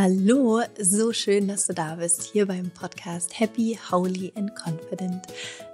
Hallo, so schön, dass du da bist, hier beim Podcast Happy, Holy and Confident,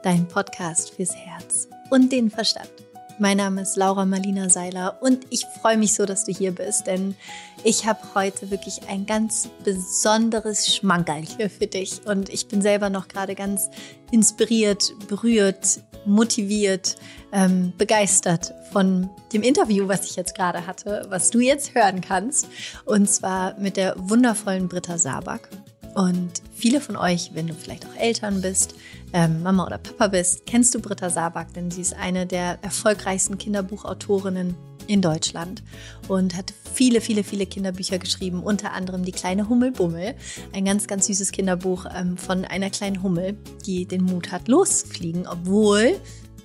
dein Podcast fürs Herz und den Verstand. Mein Name ist Laura Marlina Seiler und ich freue mich so, dass du hier bist, denn ich habe heute wirklich ein ganz besonderes Schmankerl hier für dich und ich bin selber noch gerade ganz inspiriert, berührt, motiviert, ähm, begeistert von dem Interview, was ich jetzt gerade hatte, was du jetzt hören kannst und zwar mit der wundervollen Britta Sabak. Und viele von euch, wenn du vielleicht auch Eltern bist, ähm, Mama oder Papa bist, kennst du Britta Sabak, denn sie ist eine der erfolgreichsten Kinderbuchautorinnen in Deutschland und hat viele, viele, viele Kinderbücher geschrieben, unter anderem Die kleine Hummelbummel, ein ganz, ganz süßes Kinderbuch ähm, von einer kleinen Hummel, die den Mut hat, loszufliegen, obwohl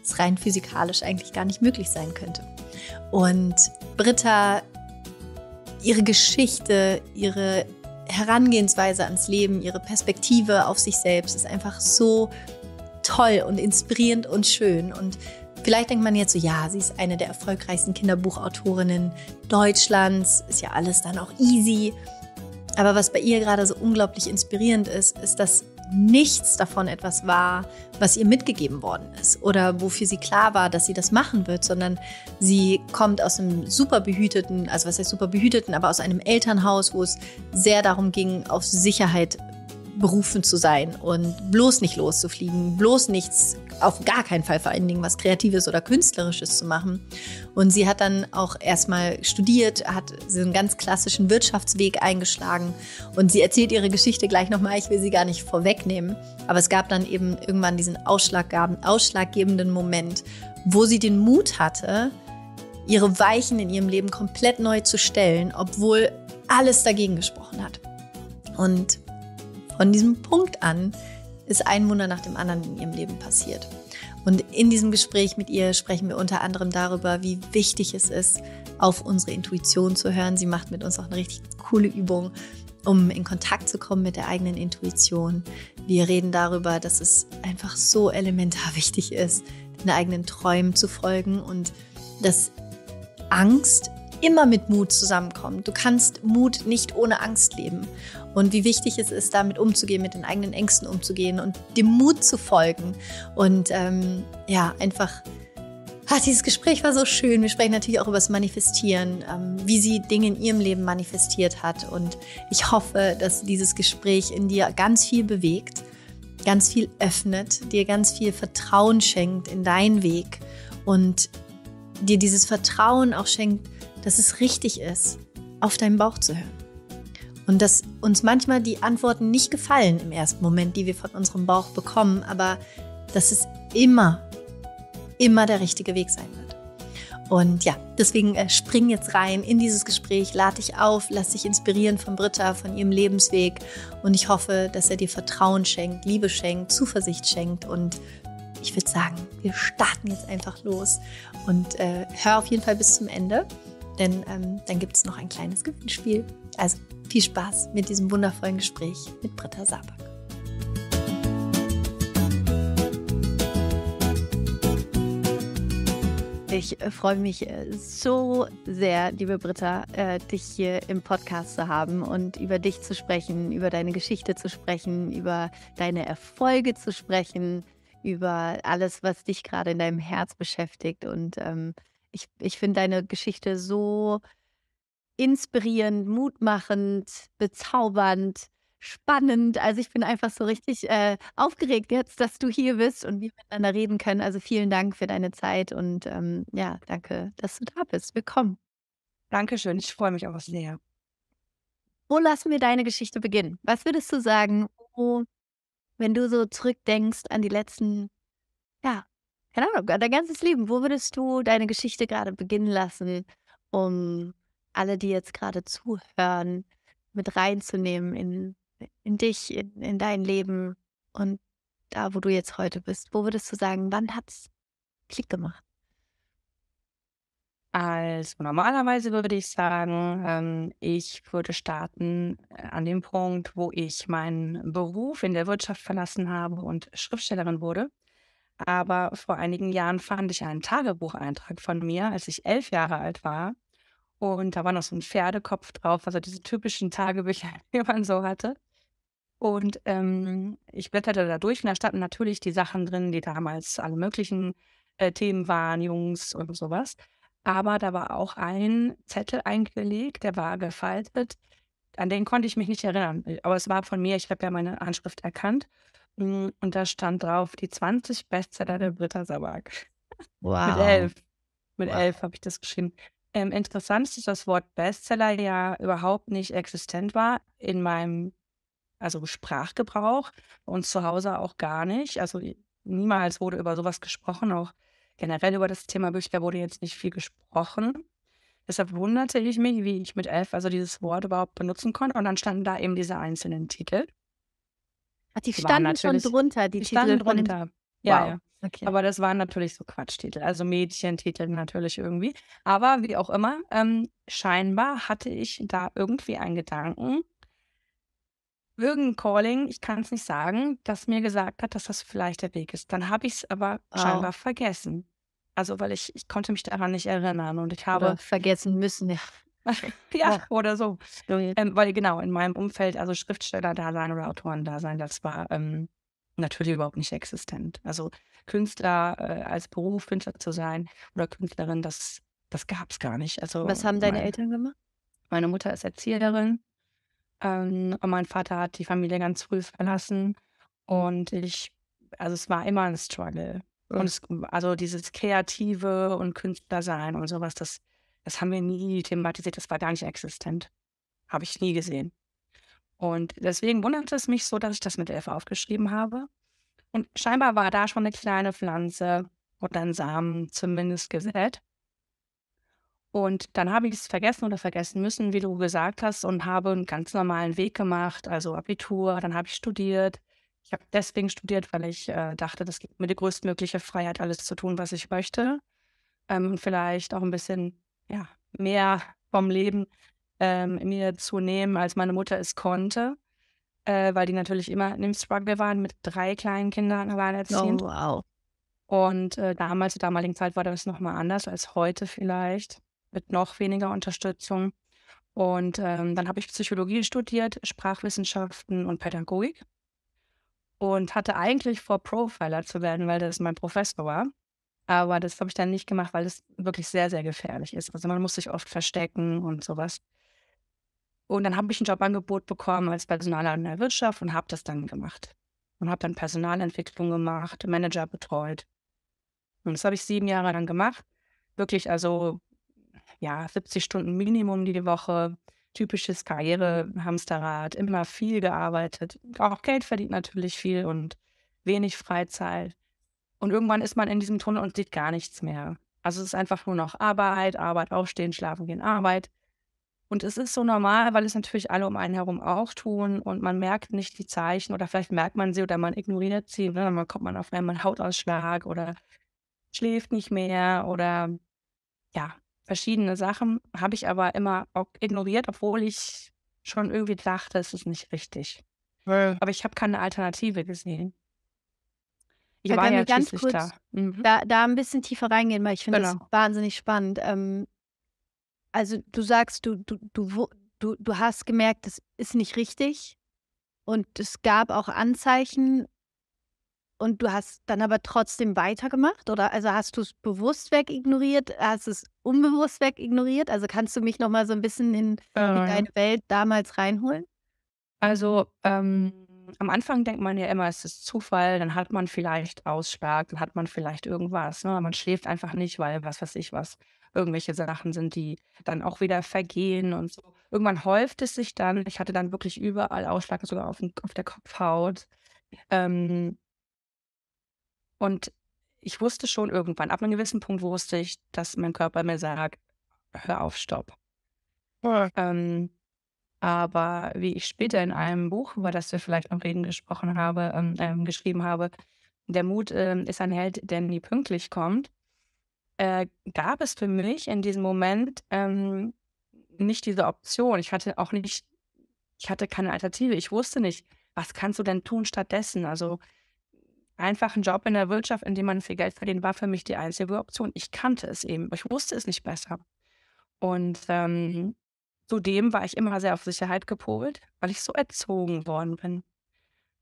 es rein physikalisch eigentlich gar nicht möglich sein könnte. Und Britta, ihre Geschichte, ihre Herangehensweise ans Leben, ihre Perspektive auf sich selbst ist einfach so toll und inspirierend und schön. Und vielleicht denkt man jetzt so, ja, sie ist eine der erfolgreichsten Kinderbuchautorinnen Deutschlands, ist ja alles dann auch easy. Aber was bei ihr gerade so unglaublich inspirierend ist, ist, dass nichts davon etwas war, was ihr mitgegeben worden ist oder wofür sie klar war, dass sie das machen wird, sondern sie kommt aus einem super behüteten, also was heißt super behüteten, aber aus einem Elternhaus, wo es sehr darum ging, auf Sicherheit berufen zu sein und bloß nicht loszufliegen, bloß nichts, auf gar keinen Fall vor allen Dingen was Kreatives oder Künstlerisches zu machen. Und sie hat dann auch erstmal studiert, hat so einen ganz klassischen Wirtschaftsweg eingeschlagen und sie erzählt ihre Geschichte gleich nochmal, ich will sie gar nicht vorwegnehmen, aber es gab dann eben irgendwann diesen ausschlaggebenden Moment, wo sie den Mut hatte, ihre Weichen in ihrem Leben komplett neu zu stellen, obwohl alles dagegen gesprochen hat. Und von diesem Punkt an ist ein Wunder nach dem anderen in ihrem Leben passiert. Und in diesem Gespräch mit ihr sprechen wir unter anderem darüber, wie wichtig es ist, auf unsere Intuition zu hören. Sie macht mit uns auch eine richtig coole Übung, um in Kontakt zu kommen mit der eigenen Intuition. Wir reden darüber, dass es einfach so elementar wichtig ist, den eigenen Träumen zu folgen und dass Angst immer mit Mut zusammenkommt. Du kannst Mut nicht ohne Angst leben. Und wie wichtig es ist, damit umzugehen, mit den eigenen Ängsten umzugehen und dem Mut zu folgen. Und ähm, ja, einfach, ach, dieses Gespräch war so schön. Wir sprechen natürlich auch über das Manifestieren, ähm, wie sie Dinge in ihrem Leben manifestiert hat. Und ich hoffe, dass dieses Gespräch in dir ganz viel bewegt, ganz viel öffnet, dir ganz viel Vertrauen schenkt in deinen Weg und dir dieses Vertrauen auch schenkt, dass es richtig ist, auf deinen Bauch zu hören. Und dass uns manchmal die Antworten nicht gefallen im ersten Moment, die wir von unserem Bauch bekommen, aber dass es immer, immer der richtige Weg sein wird. Und ja, deswegen äh, spring jetzt rein in dieses Gespräch, lade dich auf, lass dich inspirieren von Britta, von ihrem Lebensweg. Und ich hoffe, dass er dir Vertrauen schenkt, Liebe schenkt, Zuversicht schenkt. Und ich würde sagen, wir starten jetzt einfach los und äh, hör auf jeden Fall bis zum Ende denn ähm, dann gibt es noch ein kleines Gewinnspiel. Also viel Spaß mit diesem wundervollen Gespräch mit Britta Sabak. Ich äh, freue mich äh, so sehr, liebe Britta, äh, dich hier im Podcast zu haben und über dich zu sprechen, über deine Geschichte zu sprechen, über deine Erfolge zu sprechen, über alles, was dich gerade in deinem Herz beschäftigt. Und ähm, ich, ich finde deine Geschichte so inspirierend, mutmachend, bezaubernd, spannend. Also ich bin einfach so richtig äh, aufgeregt jetzt, dass du hier bist und wir miteinander reden können. Also vielen Dank für deine Zeit und ähm, ja, danke, dass du da bist. Willkommen. Dankeschön, ich freue mich auch sehr. Wo lassen wir deine Geschichte beginnen? Was würdest du sagen, wo, wenn du so zurückdenkst an die letzten ja, keine Ahnung, dein ganzes Leben. Wo würdest du deine Geschichte gerade beginnen lassen, um alle, die jetzt gerade zuhören, mit reinzunehmen in, in dich, in, in dein Leben und da, wo du jetzt heute bist? Wo würdest du sagen, wann hat es Klick gemacht? Also normalerweise würde ich sagen, ähm, ich würde starten äh, an dem Punkt, wo ich meinen Beruf in der Wirtschaft verlassen habe und Schriftstellerin wurde. Aber vor einigen Jahren fand ich einen Tagebucheintrag von mir, als ich elf Jahre alt war. Und da war noch so ein Pferdekopf drauf, also diese typischen Tagebücher, die man so hatte. Und ähm, ich blätterte da durch und da standen natürlich die Sachen drin, die damals alle möglichen äh, Themen waren, Jungs und sowas. Aber da war auch ein Zettel eingelegt, der war gefaltet. An den konnte ich mich nicht erinnern. Aber es war von mir, ich habe ja meine Handschrift erkannt. Und da stand drauf, die 20 Bestseller der Britta Sabak. Wow. Mit elf. Mit Wow. elf habe ich das geschrieben. Ähm, interessant ist, dass das Wort Bestseller ja überhaupt nicht existent war in meinem, also Sprachgebrauch und zu Hause auch gar nicht. Also niemals wurde über sowas gesprochen, auch generell über das Thema Bücher wurde jetzt nicht viel gesprochen. Deshalb wunderte ich mich, wie ich mit elf also dieses Wort überhaupt benutzen konnte. Und dann standen da eben diese einzelnen Titel. Ach, die standen schon drunter, die die Titel standen drunter. Ja, Wow. ja. Okay. Aber das waren natürlich so Quatschtitel, also Mädchentitel natürlich irgendwie. Aber wie auch immer, ähm, scheinbar hatte ich da irgendwie einen Gedanken, irgendein Calling, ich kann es nicht sagen, das mir gesagt hat, dass das vielleicht der Weg ist. Dann habe ich es aber Wow. scheinbar vergessen. Also, weil ich, ich konnte mich daran nicht erinnern und ich Oder habe, vergessen müssen. Ja. ja, Ja. oder so. Ähm, weil genau, in meinem Umfeld, also Schriftsteller-Dasein oder Autoren-Dasein, das war ähm, natürlich überhaupt nicht existent. Also Künstler äh, als Beruf, Künstler zu sein oder Künstlerin, das, das gab es gar nicht. Also Was haben deine mein, Eltern gemacht? meine Mutter ist Erzieherin ähm, und mein Vater hat die Familie ganz früh verlassen und ich, also es war immer ein Struggle. Und Mhm. es, also dieses Kreative und Künstlersein und sowas, das, das haben wir nie thematisiert, das war gar nicht existent. Habe ich nie gesehen. Und deswegen wundert es mich so, dass ich das mit elf aufgeschrieben habe. Und scheinbar war da schon eine kleine Pflanze oder ein Samen zumindest gesät. Und dann habe ich es vergessen oder vergessen müssen, wie du gesagt hast, und habe einen ganz normalen Weg gemacht, also Abitur, dann habe ich studiert. Ich habe deswegen studiert, weil ich äh, dachte, das gibt mir die größtmögliche Freiheit, alles zu tun, was ich möchte. Ähm, und vielleicht auch ein bisschen ja, mehr vom Leben ähm, mir zu nehmen, als meine Mutter es konnte, äh, weil die natürlich immer in dem Struggle waren mit drei kleinen Kindern Oh, alleinerziehend. wow. Und äh, damals, zur damaligen Zeit, war das nochmal anders als heute vielleicht, mit noch weniger Unterstützung. Und ähm, dann habe ich Psychologie studiert, Sprachwissenschaften und Pädagogik und hatte eigentlich vor, Profiler zu werden, weil das mein Professor war. Aber das habe ich dann nicht gemacht, weil es wirklich sehr, sehr gefährlich ist. Also man muss sich oft verstecken und sowas. Und dann habe ich ein Jobangebot bekommen als Personaler in der Wirtschaft und habe das dann gemacht. Und habe dann Personalentwicklung gemacht, Manager betreut. Und das habe ich sieben Jahre lang gemacht. Wirklich also, ja, 70 Stunden Minimum die Woche. Typisches Karrierehamsterrad, immer viel gearbeitet. Auch Geld verdient natürlich viel und wenig Freizeit. Und irgendwann ist man in diesem Tunnel und sieht gar nichts mehr. Also es ist einfach nur noch Arbeit, Arbeit, aufstehen, schlafen gehen, Arbeit. Und es ist so normal, weil es natürlich alle um einen herum auch tun und man merkt nicht die Zeichen oder vielleicht merkt man sie oder man ignoriert sie. Ne? Dann bekommt man auf einmal einen Hautausschlag oder schläft nicht mehr oder ja, verschiedene Sachen habe ich aber immer auch ignoriert, obwohl ich schon irgendwie dachte, es ist nicht richtig. Aber ich habe keine Alternative gesehen. Ich war ja ganz kurz da. Mhm. da, da ein bisschen tiefer reingehen, weil ich finde das Genau. wahnsinnig spannend. Ähm, also du sagst, du, du, du, du, du hast gemerkt, das ist nicht richtig und es gab auch Anzeichen und du hast dann aber trotzdem weitergemacht oder also hast du es bewusst wegignoriert, hast es unbewusst wegignoriert? Also kannst du mich noch mal so ein bisschen in, in Äh, deine Welt damals reinholen? Also, ähm, am Anfang denkt man ja immer, es ist Zufall, dann hat man vielleicht Ausschlag, dann hat man vielleicht irgendwas, ne? Man schläft einfach nicht, weil was weiß ich was, irgendwelche Sachen sind, die dann auch wieder vergehen und so. Irgendwann häuft es sich dann. Ich hatte dann wirklich überall Ausschlag, sogar auf, auf der Kopfhaut. Ähm, und ich wusste schon irgendwann, ab einem gewissen Punkt wusste ich, dass mein Körper mir sagt, hör auf, stopp. Ähm, aber wie ich später in einem Buch, über das wir vielleicht noch reden, gesprochen habe, ähm, ähm, geschrieben habe, der Mut ähm, ist ein Held, der nie pünktlich kommt, äh, gab es für mich in diesem Moment ähm, nicht diese Option. Ich hatte auch nicht, ich hatte keine Alternative. Ich wusste nicht, was kannst du denn tun stattdessen? Also einfach ein Job in der Wirtschaft, in dem man viel Geld verdient, war für mich die einzige Option. Ich kannte es eben, ich wusste es nicht besser. Und ähm, zudem war ich immer sehr auf Sicherheit gepolt, weil ich so erzogen worden bin.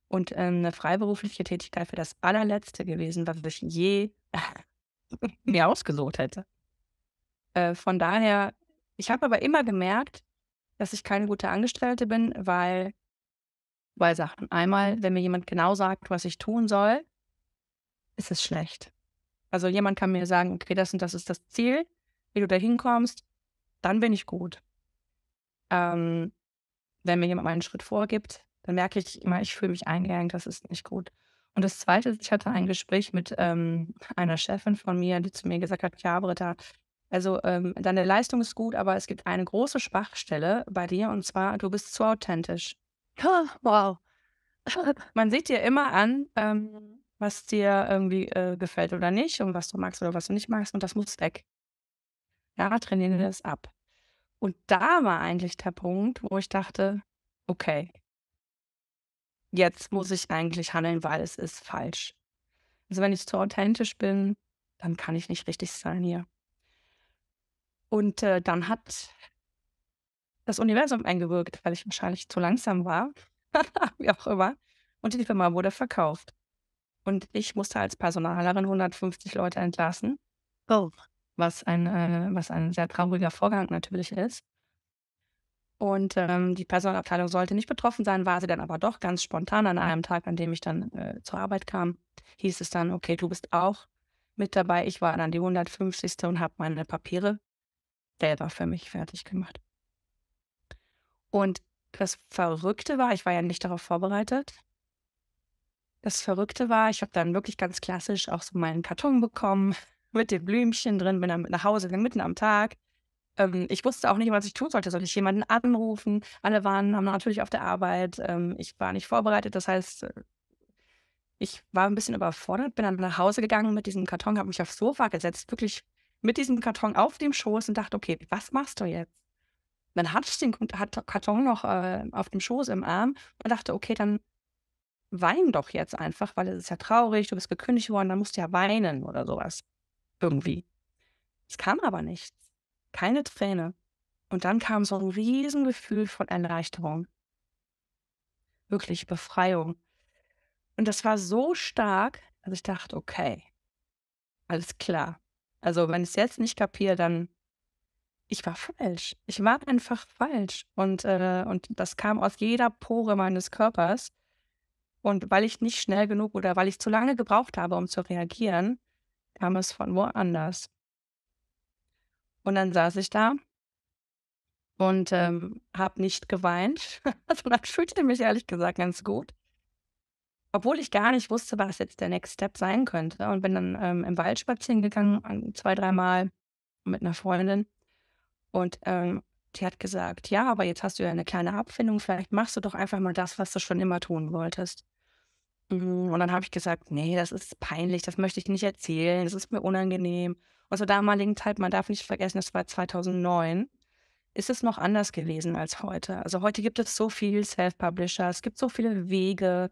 Und ähm, eine freiberufliche Tätigkeit wäre das allerletzte gewesen, was ich je mir ausgesucht hätte. Äh, von daher, ich habe aber immer gemerkt, dass ich keine gute Angestellte bin, weil zwei Sachen. Einmal, wenn mir jemand genau sagt, was ich tun soll, ist es schlecht. Also jemand kann mir sagen, okay, das und das ist das Ziel, wie du da hinkommst, dann bin ich gut. Ähm, wenn mir jemand einen Schritt vorgibt, dann merke ich immer, ich fühle mich eingeengt, das ist nicht gut. Und das Zweite ist, ich hatte ein Gespräch mit ähm, einer Chefin von mir, die zu mir gesagt hat, ja, Britta, also ähm, deine Leistung ist gut, aber es gibt eine große Schwachstelle bei dir und zwar, du bist zu authentisch. wow. Man sieht dir immer an, ähm, was dir irgendwie äh, gefällt oder nicht und was du magst oder was du nicht magst und das muss weg. Ja, trainiere das ab. Und da war eigentlich der Punkt, wo ich dachte, okay, jetzt muss ich eigentlich handeln, weil es ist falsch. Also wenn ich zu authentisch bin, dann kann ich nicht richtig sein hier. Und äh, dann hat das Universum eingewirkt, weil ich wahrscheinlich zu langsam war, wie auch immer. Und die Firma wurde verkauft. Und ich musste als Personalerin 150 Leute entlassen. Oh. Was ein, äh, was ein sehr trauriger Vorgang natürlich ist. Und ähm, die Personalabteilung sollte nicht betroffen sein, war sie dann aber doch ganz spontan an einem Tag, an dem ich dann äh, zur Arbeit kam, hieß es dann, okay, du bist auch mit dabei. Ich war dann die 150. und habe meine Papiere selber für mich fertig gemacht. Und das Verrückte war, ich war ja nicht darauf vorbereitet. Das Verrückte war, ich habe dann wirklich ganz klassisch auch so meinen Karton bekommen mit den Blümchen drin, bin dann nach Hause gegangen, mitten am Tag. Ähm, ich wusste auch nicht, was ich tun sollte. Soll ich jemanden anrufen? Alle waren haben natürlich auf der Arbeit. Ähm, ich war nicht vorbereitet. Das heißt, äh, ich war ein bisschen überfordert, bin dann nach Hause gegangen mit diesem Karton, habe mich aufs Sofa gesetzt, wirklich mit diesem Karton auf dem Schoß und dachte, okay, was machst du jetzt? Dann hatte ich den Karton noch äh, auf dem Schoß im Arm und dachte, okay, dann wein doch jetzt einfach, weil es ist ja traurig, du bist gekündigt worden, dann musst du ja weinen oder sowas. Irgendwie. Es kam aber nichts. Keine Träne. Und dann kam so ein Riesengefühl von Erleichterung. Wirklich Befreiung. Und das war so stark, dass ich dachte, okay, alles klar. Also wenn ich es jetzt nicht kapiere, dann ich war falsch. Ich war einfach falsch. Und, äh, und das kam aus jeder Pore meines Körpers. Und weil ich nicht schnell genug oder weil ich zu lange gebraucht habe, um zu reagieren, kam es von woanders. Und dann saß ich da und ähm, habe nicht geweint, sondern fühlte mich ehrlich gesagt ganz gut. Obwohl ich gar nicht wusste, was jetzt der Next Step sein könnte. Und bin dann ähm, im Wald spazieren gegangen, zwei, dreimal mit einer Freundin. Und ähm, die hat gesagt, ja, aber jetzt hast du ja eine kleine Abfindung, vielleicht machst du doch einfach mal das, was du schon immer tun wolltest. Mhm, und dann habe ich gesagt, nee, das ist peinlich, das möchte ich nicht erzählen, das ist mir unangenehm. Und zur damaligen Zeit, man darf nicht vergessen, das war 2009, ist es noch anders gewesen als heute. Also heute gibt es so viel Self-Publisher, es gibt so viele Wege,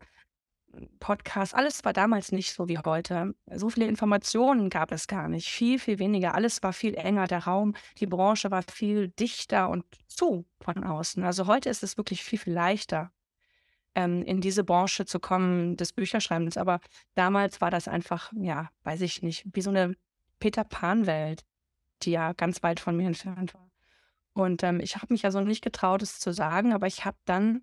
Podcasts, alles war damals nicht so wie heute. So viele Informationen gab es gar nicht, viel, viel weniger. Alles war viel enger, der Raum, die Branche war viel dichter und zu von außen. Also heute ist es wirklich viel, viel leichter, ähm, in diese Branche zu kommen des Bücherschreibens. Aber damals war das einfach, ja, weiß ich nicht, wie so eine Peter Pan-Welt, die ja ganz weit von mir entfernt war. Und ähm, ich habe mich also nicht getraut, es zu sagen, aber ich habe dann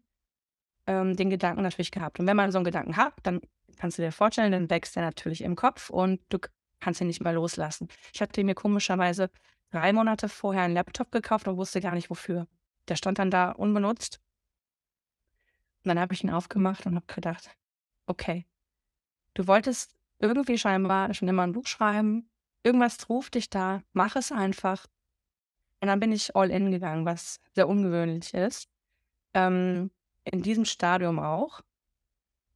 ähm, den Gedanken natürlich gehabt. Und wenn man so einen Gedanken hat, dann kannst du dir vorstellen, dann wächst der natürlich im Kopf und du kannst ihn nicht mehr loslassen. Ich hatte mir komischerweise drei Monate vorher einen Laptop gekauft und wusste gar nicht wofür. Der stand dann da unbenutzt. Und dann habe ich ihn aufgemacht und habe gedacht, okay, du wolltest irgendwie scheinbar schon immer ein Buch schreiben, irgendwas ruft dich da, mach es einfach. Und dann bin ich all in gegangen, was sehr ungewöhnlich ist. Ähm, in diesem Stadium auch.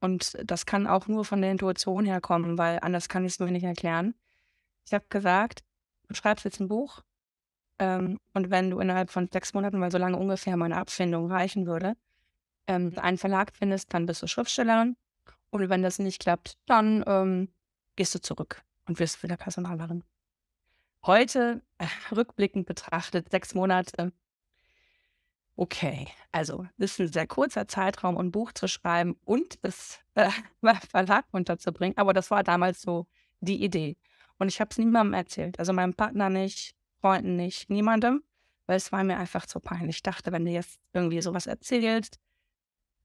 Und das kann auch nur von der Intuition herkommen, weil anders kann ich es mir nicht erklären. Ich habe gesagt, du schreibst jetzt ein Buch ähm, und wenn du innerhalb von sechs Monaten, weil so lange ungefähr meine Abfindung reichen würde, ähm, einen Verlag findest, dann bist du Schriftstellerin. Und wenn das nicht klappt, dann ähm, gehst du zurück und wirst wieder Personalerin. heute äh, rückblickend betrachtet, sechs Monate, okay, also das ist ein sehr kurzer Zeitraum, um ein Buch zu schreiben und es äh, Verlag unterzubringen. Aber das war damals so die Idee. Und ich habe es niemandem erzählt. Also meinem Partner nicht, Freunden nicht, niemandem, weil es war mir einfach zu peinlich. Ich dachte, wenn du jetzt irgendwie sowas erzählst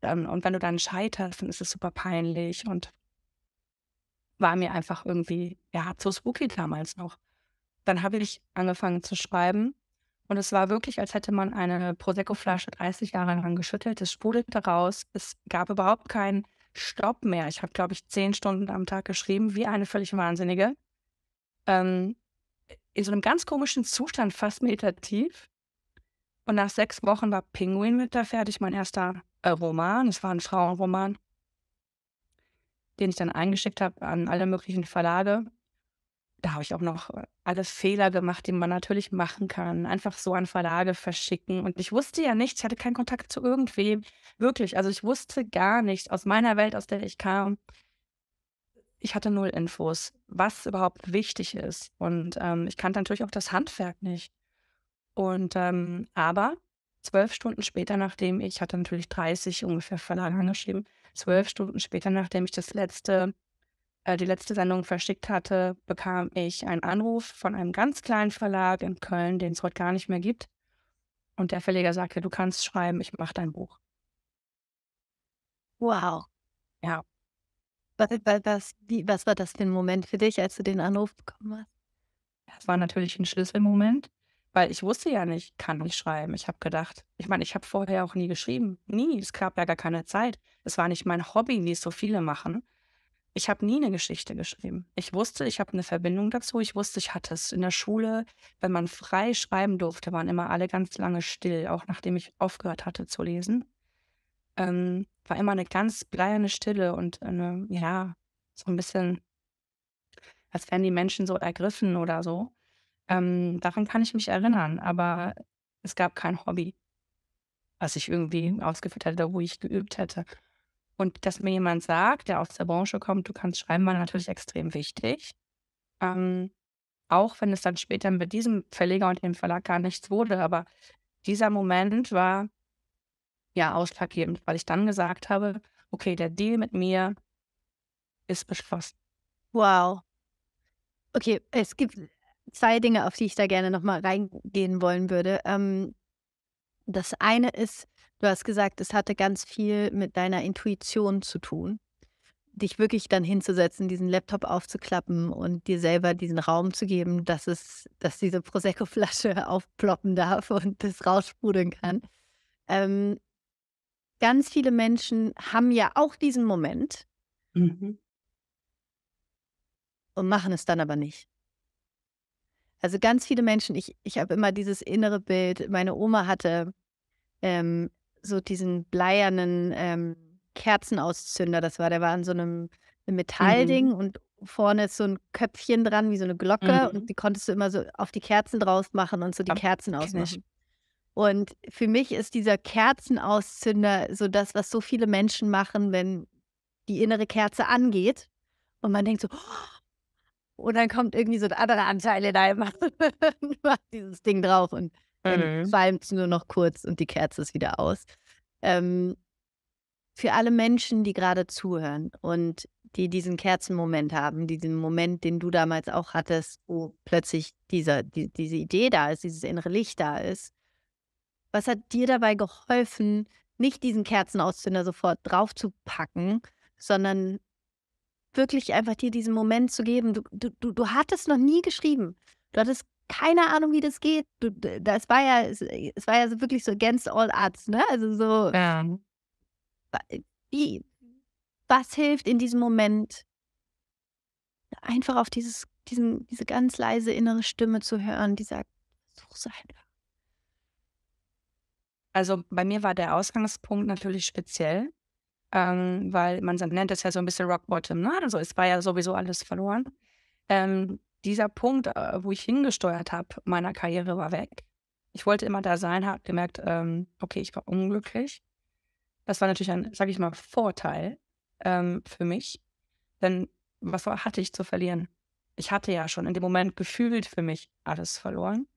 und wenn du dann scheiterst, dann ist es super peinlich und war mir einfach irgendwie, ja, zu spooky damals noch. Dann habe ich angefangen zu schreiben und es war wirklich, als hätte man eine Prosecco-Flasche 30 Jahre lang geschüttelt. Es sprudelte raus. Es gab überhaupt keinen Stopp mehr. Ich habe, glaube ich, zehn Stunden am Tag geschrieben, wie eine völlig Wahnsinnige. Ähm, in so einem ganz komischen Zustand, fast meditativ. Und nach sechs Wochen war Penguin mit da fertig, mein erster äh, Roman. Es war ein Frauenroman, den ich dann eingeschickt habe an alle möglichen Verlage. Da habe ich auch noch äh, alle Fehler gemacht, die man natürlich machen kann. Einfach so an Verlage verschicken. Und ich wusste ja nichts, ich hatte keinen Kontakt zu irgendwem. Wirklich, also ich wusste gar nichts aus meiner Welt, aus der ich kam. Ich hatte null Infos, was überhaupt wichtig ist. Und ähm, ich kannte natürlich auch das Handwerk nicht. Und ähm, aber zwölf Stunden später, nachdem ich hatte natürlich 30 ungefähr Verlage angeschrieben, zwölf Stunden später, nachdem ich das letzte, äh, die letzte Sendung verschickt hatte, bekam ich einen Anruf von einem ganz kleinen Verlag in Köln, den es heute gar nicht mehr gibt. Und der Verleger sagte, du kannst schreiben, ich mache dein Buch. Wow. Ja. Was, was, wie, was war das für ein Moment für dich, als du den Anruf bekommen hast? Das war natürlich ein Schlüsselmoment. Weil ich wusste ja nicht, kann ich schreiben. Ich habe gedacht, ich meine, ich habe vorher auch nie geschrieben. Nie. Es gab ja gar keine Zeit. Es war nicht mein Hobby, wie es so viele machen. Ich habe nie eine Geschichte geschrieben. Ich wusste, ich habe eine Verbindung dazu. Ich wusste, ich hatte es in der Schule. Wenn man frei schreiben durfte, waren immer alle ganz lange still, auch nachdem ich aufgehört hatte zu lesen. Ähm, war immer eine ganz bleierne Stille und eine, ja, so ein bisschen, als wären die Menschen so ergriffen oder so. Ähm, daran kann ich mich erinnern, aber es gab kein Hobby, was ich irgendwie ausgeführt hätte, wo ich geübt hätte. Und dass mir jemand sagt, der aus der Branche kommt, du kannst schreiben, war natürlich extrem wichtig. Ähm, auch wenn es dann später mit diesem Verleger und dem Verlag gar nichts wurde, aber dieser Moment war ja ausschlaggebend, weil ich dann gesagt habe, okay, der Deal mit mir ist beschlossen. Wow. Okay, es gibt zwei Dinge, auf die ich da gerne nochmal reingehen wollen würde. Ähm, das eine ist, du hast gesagt, es hatte ganz viel mit deiner Intuition zu tun. Dich wirklich dann hinzusetzen, diesen Laptop aufzuklappen und dir selber diesen Raum zu geben, dass es, dass diese Prosecco-Flasche aufploppen darf und das raussprudeln kann. Ähm, ganz viele Menschen haben ja auch diesen Moment mhm. und machen es dann aber nicht. Also ganz viele Menschen, ich, ich habe immer dieses innere Bild, meine Oma hatte ähm, so diesen bleiernen ähm, Kerzenauszünder, das war, der war an so einem, einem Metallding mhm. und vorne ist so ein Köpfchen dran, wie so eine Glocke mhm. und die konntest du immer so auf die Kerzen draus machen und so die Kerzen ausmachen. Und für mich ist dieser Kerzenauszünder so das, was so viele Menschen machen, wenn die innere Kerze angeht und man denkt so, oh, und dann kommt irgendwie so ein anderer Anteil in einem und macht dieses Ding drauf und mhm. es nur noch kurz und die Kerze ist wieder aus. Ähm, für alle Menschen, die gerade zuhören und die diesen Kerzenmoment haben, diesen Moment, den du damals auch hattest, wo plötzlich dieser, die, diese Idee da ist, dieses innere Licht da ist. Was hat dir dabei geholfen, nicht diesen Kerzenauszünder sofort draufzupacken, sondern wirklich einfach dir diesen Moment zu geben. Du, du, du hattest noch nie geschrieben. Du hattest keine Ahnung, wie das geht. Du, das war ja, es, es war ja so wirklich so against all odds, ne? Also so. Ja. Wie, was hilft in diesem Moment, einfach auf dieses, diesen, diese ganz leise innere Stimme zu hören, die sagt, such's einfach. Also bei mir war der Ausgangspunkt natürlich speziell ähm, weil man nennt es ja so ein bisschen Rock Bottom, ne? Also es war ja sowieso alles verloren. Ähm, dieser Punkt, äh, wo ich hingesteuert habe, meiner Karriere war weg. Ich wollte immer da sein, habe gemerkt, ähm, okay, ich war unglücklich. Das war natürlich ein, sage ich mal, Vorteil ähm, für mich. Denn was hatte ich zu verlieren? ich hatte ja schon in dem Moment gefühlt für mich alles verloren.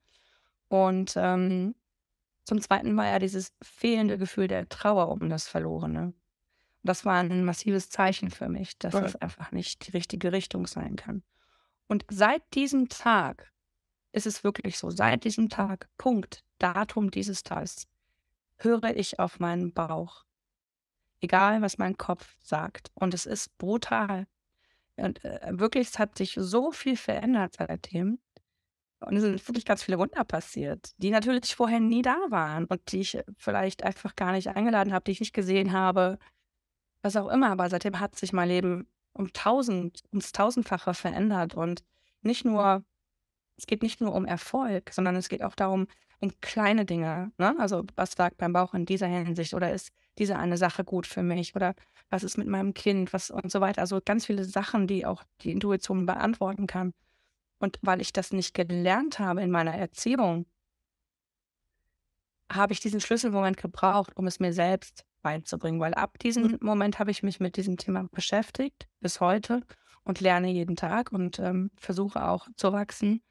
Und ähm, zum Zweiten war ja dieses fehlende Gefühl der Trauer um das Verlorene. Das war ein massives Zeichen für mich, dass es einfach nicht die richtige Richtung sein kann. Und seit diesem Tag ist es wirklich so, seit diesem Tag, Punkt, Datum dieses Tages, höre ich auf meinen Bauch. Egal, was mein Kopf sagt. Und es ist brutal. Und äh, wirklich, es hat sich so viel verändert seitdem. Und es sind wirklich ganz viele Wunder passiert, die natürlich vorher nie da waren und die ich vielleicht einfach gar nicht eingeladen habe, die ich nicht gesehen habe, was auch immer. Aber seitdem hat sich mein Leben um tausend, ums tausendfache verändert. Und nicht nur, es geht nicht nur um Erfolg, sondern es geht auch darum, um kleine Dinge. Ne? Also, was sagt beim Bauch in dieser Hinsicht? Oder ist diese eine Sache gut für mich? Oder was ist mit meinem Kind? Was und so weiter. Also ganz viele Sachen, die auch die Intuition beantworten kann. Und weil ich das nicht gelernt habe in meiner Erziehung, habe ich diesen Schlüsselmoment gebraucht, um es mir selbst beizubringen. Weil ab diesem Moment habe ich mich mit diesem Thema beschäftigt, bis heute, und lerne jeden Tag und ähm, versuche auch zu wachsen,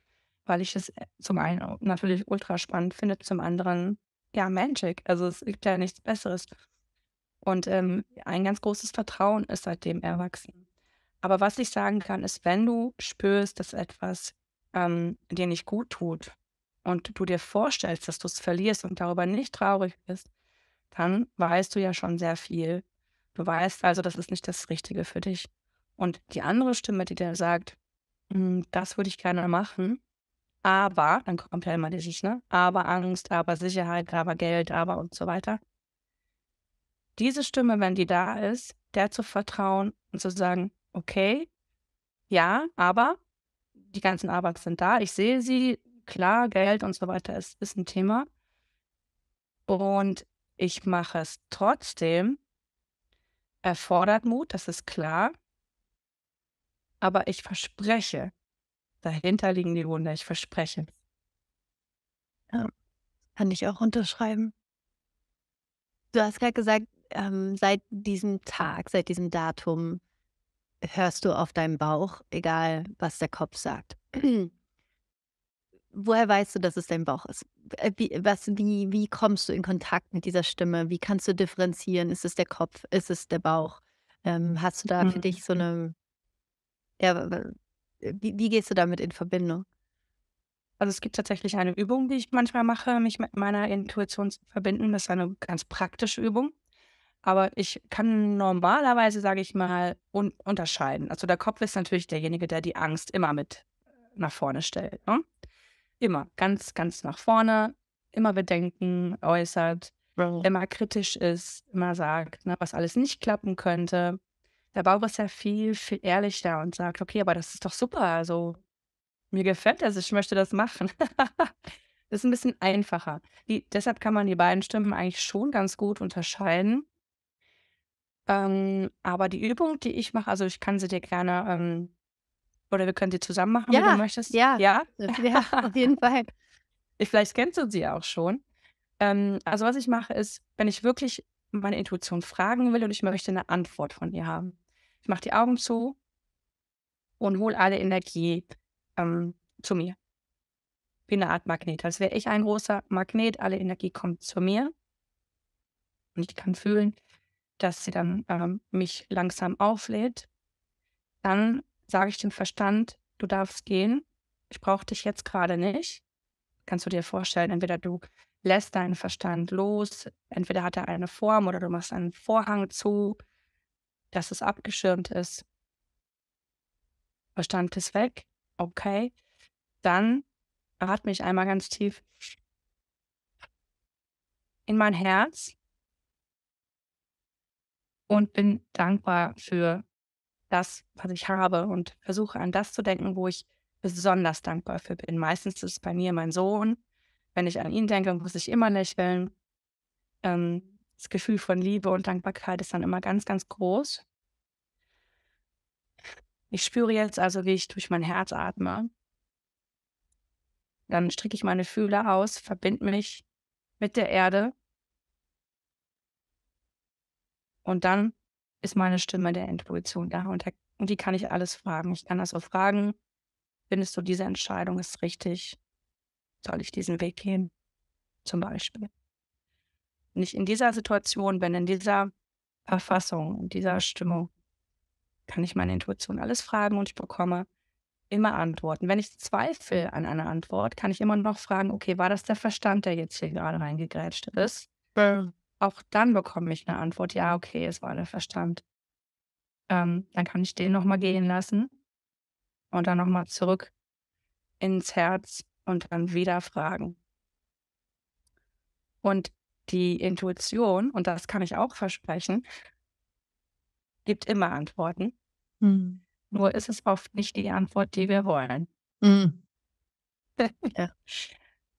weil ich es äh, zum einen natürlich ultra spannend finde, zum anderen ja Magic. Also es gibt ja nichts Besseres. Und ähm, ein ganz großes Vertrauen ist seitdem erwachsen. Aber was ich sagen kann, ist, wenn du spürst, dass etwas ähm, dir nicht gut tut und du dir vorstellst, dass du es verlierst und darüber nicht traurig bist, dann weißt du ja schon sehr viel. Du weißt also, das ist nicht das Richtige für dich. Und die andere Stimme, die dir sagt, "Hm, das würde ich gerne machen, aber, dann kommt ja immer dieses, ne? Aber Angst, aber Sicherheit, aber Geld, aber und so weiter. Diese Stimme, wenn die da ist, der zu vertrauen und zu sagen, okay, ja, aber die ganzen Abers sind da, ich sehe sie, klar, Geld und so weiter ist, ist ein Thema. Und ich mache es trotzdem, erfordert Mut, das ist klar. Aber ich verspreche, dahinter liegen die Wunder, ich verspreche. Kann ich auch unterschreiben. Du hast gerade gesagt, ähm, seit diesem Tag, seit diesem Datum hörst du auf deinen Bauch, egal was der Kopf sagt. Woher weißt du, dass es dein Bauch ist? Äh, Wie, was, wie, wie kommst du in Kontakt mit dieser Stimme? Wie kannst du differenzieren? Ist es der Kopf? Ist es der Bauch? Ähm, hast du da für Mhm. dich so eine, ja, wie, wie gehst du damit in Verbindung? Also es gibt tatsächlich eine Übung, die ich manchmal mache, mich mit meiner Intuition zu verbinden. Das ist eine ganz praktische Übung. Aber ich kann normalerweise, sage ich mal, un unterscheiden. Also der Kopf ist natürlich derjenige, der die Angst immer mit nach vorne stellt. Ne? Immer, ganz, ganz nach vorne, immer Bedenken äußert, immer kritisch ist, immer sagt, ne, was alles nicht klappen könnte. Der Bauch ist ja viel, viel ehrlicher und sagt, okay, aber das ist doch super. Also mir gefällt das, ich möchte das machen. Das ist ein bisschen einfacher. Die deshalb kann man die beiden Stimmen eigentlich schon ganz gut unterscheiden. Ähm, aber die Übung, die ich mache also, ich kann sie dir gerne, ähm oder wir können sie zusammen machen, wenn du Ja, möchtest. ja, Ja? ja, auf jeden Fall. Ich vielleicht kennst du sie auch schon. Ähm, also, was ich mache, ist, wenn ich wirklich meine Intuition fragen will und ich möchte eine Antwort von ihr haben. Ich mache die Augen zu und hole alle Energie, ähm, zu mir. Wie eine Art Magnet. Als wäre ich ein großer Magnet, alle Energie kommt zu mir. Und ich kann fühlen, dass sie dann, ähm, mich langsam auflädt. Dann sage ich dem Verstand: „Du darfst gehen. Ich brauche dich jetzt gerade nicht.“ Kannst du dir vorstellen, entweder du lässt deinen Verstand los, entweder hat er eine Form oder du machst einen Vorhang zu, dass es abgeschirmt ist. Verstand ist weg, okay. Dann atme ich einmal ganz tief in mein Herz und bin dankbar für das, was ich habe und versuche an das zu denken, wo ich besonders dankbar für bin. Meistens ist es bei mir mein Sohn. Wenn ich an ihn denke, muss ich immer lächeln. Ähm, das Gefühl von Liebe und Dankbarkeit ist dann immer ganz, ganz groß. Ich spüre jetzt also, wie ich durch mein Herz atme. Dann strecke ich meine Fühler aus, verbinde mich mit der Erde. Und dann ist meine Stimme der Intuition da und, und die kann ich alles fragen. Ich kann also fragen, findest du, diese Entscheidung ist richtig? Soll ich diesen Weg gehen? Zum Beispiel. Wenn ich in dieser Situation bin, in dieser Verfassung, in dieser Stimmung, kann ich meine Intuition alles fragen und ich bekomme immer Antworten. Wenn ich Zweifel an einer Antwort, kann ich immer noch fragen, okay, war das der Verstand, der jetzt hier gerade reingegrätscht ist? Ja. Auch dann bekomme ich eine Antwort, ja, okay, es war der Verstand. Ähm, dann kann ich den nochmal gehen lassen und dann nochmal zurück ins Herz und dann wieder fragen. Und die Intuition, und das kann ich auch versprechen, gibt immer Antworten. Mhm. Nur ist es oft nicht die Antwort, die wir wollen. Mhm. ja.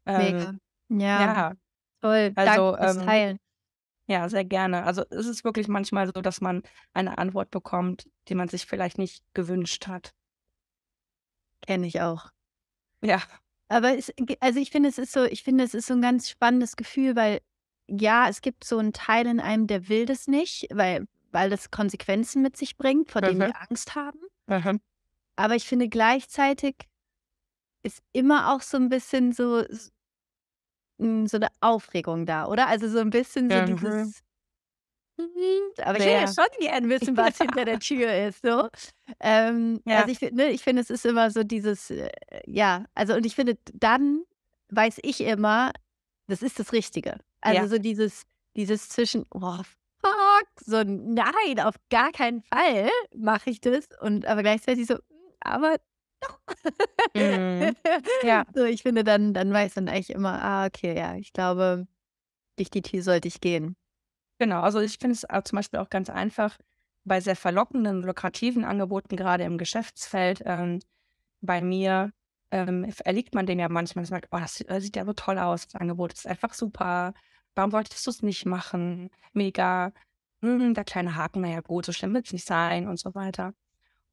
Mega. Ähm, ja. ja. Toll. Also, Danke fürs ähm, Teilen. Ja, sehr gerne. Also es ist wirklich manchmal so, dass man eine Antwort bekommt, die man sich vielleicht nicht gewünscht hat. Kenne ich auch. Ja. Aber es, also ich finde, es ist so, ich finde, es ist so ein ganz spannendes Gefühl, weil ja, es gibt so einen Teil in einem, der will das nicht, weil, weil das Konsequenzen mit sich bringt, vor denen Mhm. wir Angst haben. Mhm. Aber ich finde gleichzeitig ist immer auch so ein bisschen so, so eine Aufregung da, oder? Also so ein bisschen so Mhm. dieses aber ich will ja schon gerne wissen, was hinter der Tür ist, so. Ähm, also ich finde, ne, ich finde, es ist immer so dieses, äh, ja, also und ich finde, dann weiß ich immer, das ist das Richtige. Also Ja. so dieses, dieses zwischen, oh fuck, so nein, auf gar keinen Fall mache ich das. Und aber gleichzeitig so, aber doch. Mhm. Ja. So, ich finde, dann, dann weiß dann eigentlich immer, ah, okay, ja, ich glaube, durch die Tür sollte ich gehen. Genau, also ich finde es zum Beispiel auch ganz einfach bei sehr verlockenden, lukrativen Angeboten, gerade im Geschäftsfeld. Ähm, bei mir ähm, erliegt man dem ja manchmal, dass man sagt, oh, das sieht, das sieht ja so toll aus, das Angebot ist einfach super. Warum wolltest du es nicht machen? Mega. Hm, der kleine Haken, naja gut, so schlimm wird es nicht sein und so weiter.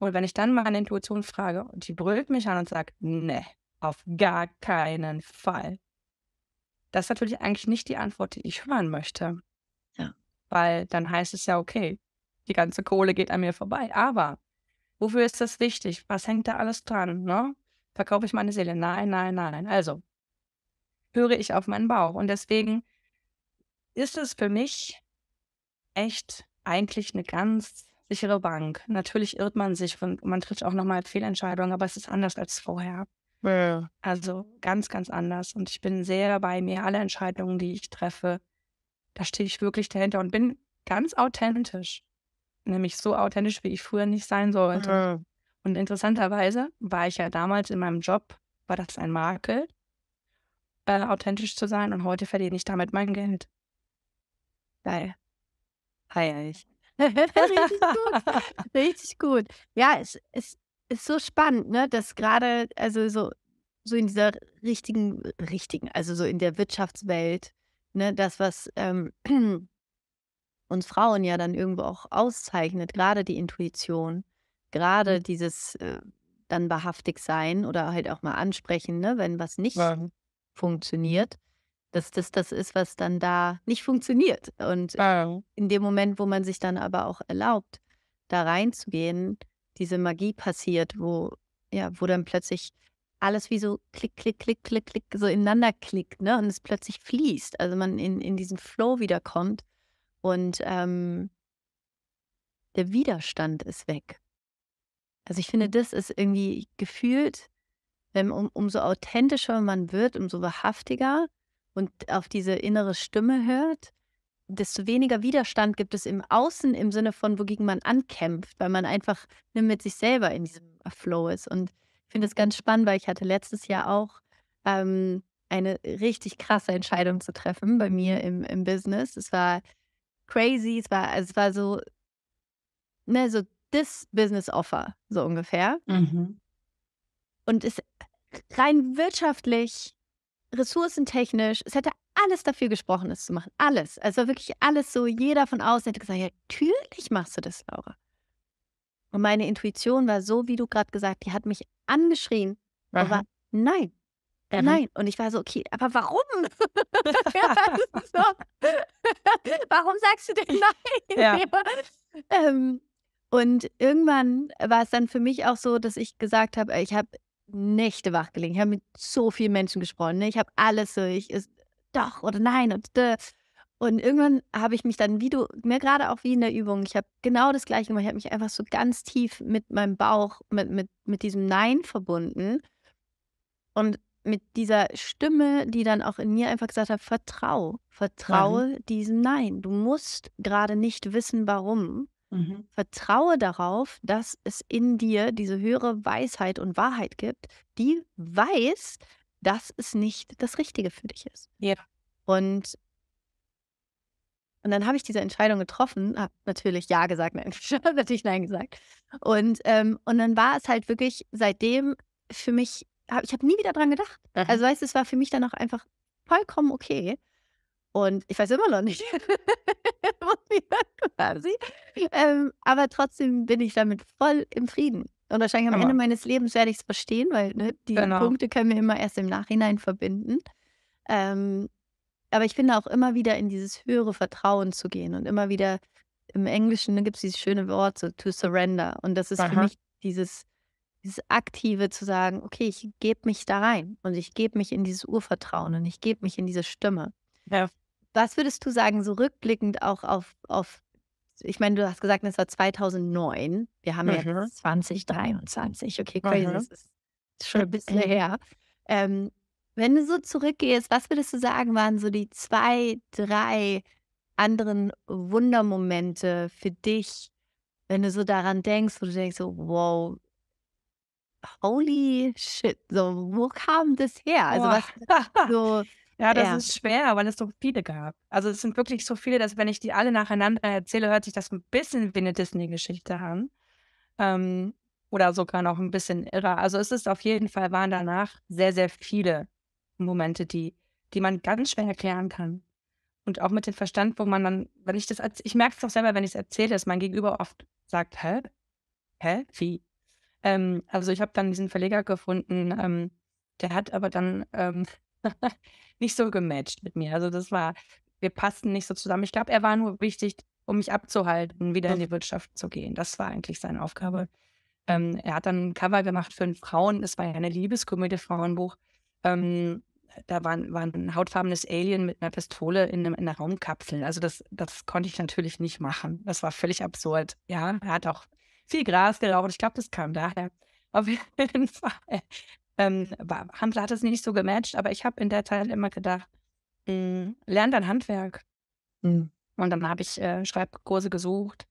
Und wenn ich dann meine Intuition frage und die brüllt mich an und sagt, ne, auf gar keinen Fall. Das ist natürlich eigentlich nicht die Antwort, die ich hören möchte. Ja. Weil dann heißt es ja, okay, die ganze Kohle geht an mir vorbei. Aber wofür ist das wichtig? Was hängt da alles dran? Ne? Verkaufe ich meine Seele? Nein, nein, nein. Also höre ich auf meinen Bauch. Und deswegen ist es für mich echt eigentlich eine ganz sichere Bank. Natürlich irrt man sich und man trifft auch nochmal Fehlentscheidungen, aber es ist anders als vorher. Ja. Also ganz, ganz anders. Und ich bin sehr bei mir. Alle Entscheidungen, die ich treffe, da stehe ich wirklich dahinter und bin ganz authentisch. Nämlich so authentisch, wie ich früher nicht sein sollte. Ja. Und interessanterweise war ich ja damals in meinem Job, war das ein Makel, äh, authentisch zu sein und heute verdiene ich damit mein Geld. Geil. Feier ich. Richtig gut. Richtig gut. Ja, es, es ist so spannend, ne, dass gerade, also so, so in dieser richtigen, richtigen, also so in der Wirtschaftswelt, ne, das, was ähm, uns Frauen ja dann irgendwo auch auszeichnet, gerade die Intuition, gerade Mhm. dieses äh, dann wahrhaftig sein oder halt auch mal ansprechen, ne, wenn was nicht Ja. funktioniert, dass das das ist, was dann da nicht funktioniert. Und Ja. in dem Moment, wo man sich dann aber auch erlaubt, da reinzugehen, diese Magie passiert, wo, ja, wo dann plötzlich alles wie so klick, klick, klick, klick, klick, so ineinander klickt, ne? Und es plötzlich fließt. Also man in, in diesen Flow wiederkommt und ähm, der Widerstand ist weg. Also ich finde, das ist irgendwie gefühlt, wenn um, umso authentischer man wird, umso wahrhaftiger und auf diese innere Stimme hört, desto weniger Widerstand gibt es im Außen im Sinne von, wogegen man ankämpft, weil man einfach mit sich selber in diesem Flow ist. Und ich finde es ganz spannend, weil ich hatte letztes Jahr auch ähm, eine richtig krasse Entscheidung zu treffen bei mir im, im Business. Es war crazy, es war, es war so, ne, so this Business Offer, so ungefähr. Mhm. Und es rein wirtschaftlich, ressourcentechnisch, es hätte alles dafür gesprochen, es zu machen. Alles. Also wirklich alles so. Jeder von außen hätte gesagt, ja, natürlich machst du das, Laura. Und meine Intuition war so, wie du gerade gesagt, die hat mich angeschrien. Aha. nein, Mhm. nein. Und ich war so, okay, aber warum? warum sagst du denn nein? Ja. ähm, und irgendwann war es dann für mich auch so, dass ich gesagt habe, ich habe Nächte wach gelegen. Ich habe mit so vielen Menschen gesprochen. Ne? Ich habe alles so, ich ist doch oder nein und dö. Und irgendwann habe ich mich dann, wie du, mir gerade auch wie in der Übung, ich habe genau das Gleiche gemacht. Ich habe mich einfach so ganz tief mit meinem Bauch, mit, mit, mit diesem Nein verbunden. Und mit dieser Stimme, die dann auch in mir einfach gesagt hat, vertrau, vertraue Mhm. diesem Nein. Du musst gerade nicht wissen, warum. Mhm. Vertraue darauf, dass es in dir diese höhere Weisheit und Wahrheit gibt, die weiß, dass es nicht das Richtige für dich ist. Ja. Und, und dann habe ich diese Entscheidung getroffen, habe natürlich Ja gesagt, nein, habe natürlich Nein gesagt. Und, ähm, und dann war es halt wirklich seitdem für mich, hab, ich habe nie wieder dran gedacht. Mhm. Also weißt du, es war für mich dann auch einfach vollkommen okay. Und ich weiß immer noch nicht, quasi. Ähm, aber trotzdem bin ich damit voll im Frieden. Und wahrscheinlich am Hammer. Ende meines Lebens werde ich es verstehen, weil ne, die Genau. Punkte können wir immer erst im Nachhinein verbinden. Ähm, aber ich finde auch immer wieder in dieses höhere Vertrauen zu gehen und immer wieder im Englischen gibt es dieses schöne Wort so to surrender. Und das ist für Aha. mich dieses, dieses aktive zu sagen, okay, ich gebe mich da rein und ich gebe mich in dieses Urvertrauen und ich gebe mich in diese Stimme. Ja. Was würdest du sagen, so rückblickend auch auf, auf ich meine, du hast gesagt, das war 2009. Wir haben Mhm. jetzt 2023. Okay, crazy. Mhm. Das ist schon ein bisschen her. Ähm, wenn du so zurückgehst, was würdest du sagen, waren so die zwei, drei anderen Wundermomente für dich, wenn du so daran denkst, wo du denkst, so, wow, holy shit, so, wo kam das her? Also was so, Ja, das Ja. ist schwer, weil es so viele gab. Also, es sind wirklich so viele, dass wenn ich die alle nacheinander erzähle, hört sich das ein bisschen wie eine Disney-Geschichte an. Ähm, oder sogar noch ein bisschen irrer. Also, es ist auf jeden Fall waren danach sehr, sehr viele Momente, die die man ganz schwer erklären kann. Und auch mit dem Verstand, wo man dann wenn ich das ich merke es doch selber, wenn ich's erzähle, dass mein Gegenüber oft sagt: „Hä? Hä? Wie?“ Ähm, also, ich habe dann diesen Verleger gefunden, ähm, der hat aber dann, ähm, nicht so gematcht mit mir. Also, das war wir passten nicht so zusammen. Ich glaube, er war nur wichtig, um mich abzuhalten, wieder in die Wirtschaft zu gehen. Das war eigentlich seine Aufgabe. Ähm, er hat dann 'n Cover gemacht für 'n Frauen es war ja eine Liebeskomödie, Frauenbuch. Ähm, da war war 'n hautfarbenes Alien mit 'ner Pistole in 'nem in 'ner Raumkapsel. Also, das das konnte ich natürlich nicht machen. Das war völlig absurd. Ja, er hat auch viel Gras geraucht. Ich glaube, das kam daher. Auf jeden Fall, ähm, war haben hat es nicht so gematcht, aber ich habe in der Zeit immer gedacht, hm, lerne dein Handwerk. Mhm. Und dann habe ich, äh, Schreibkurse gesucht.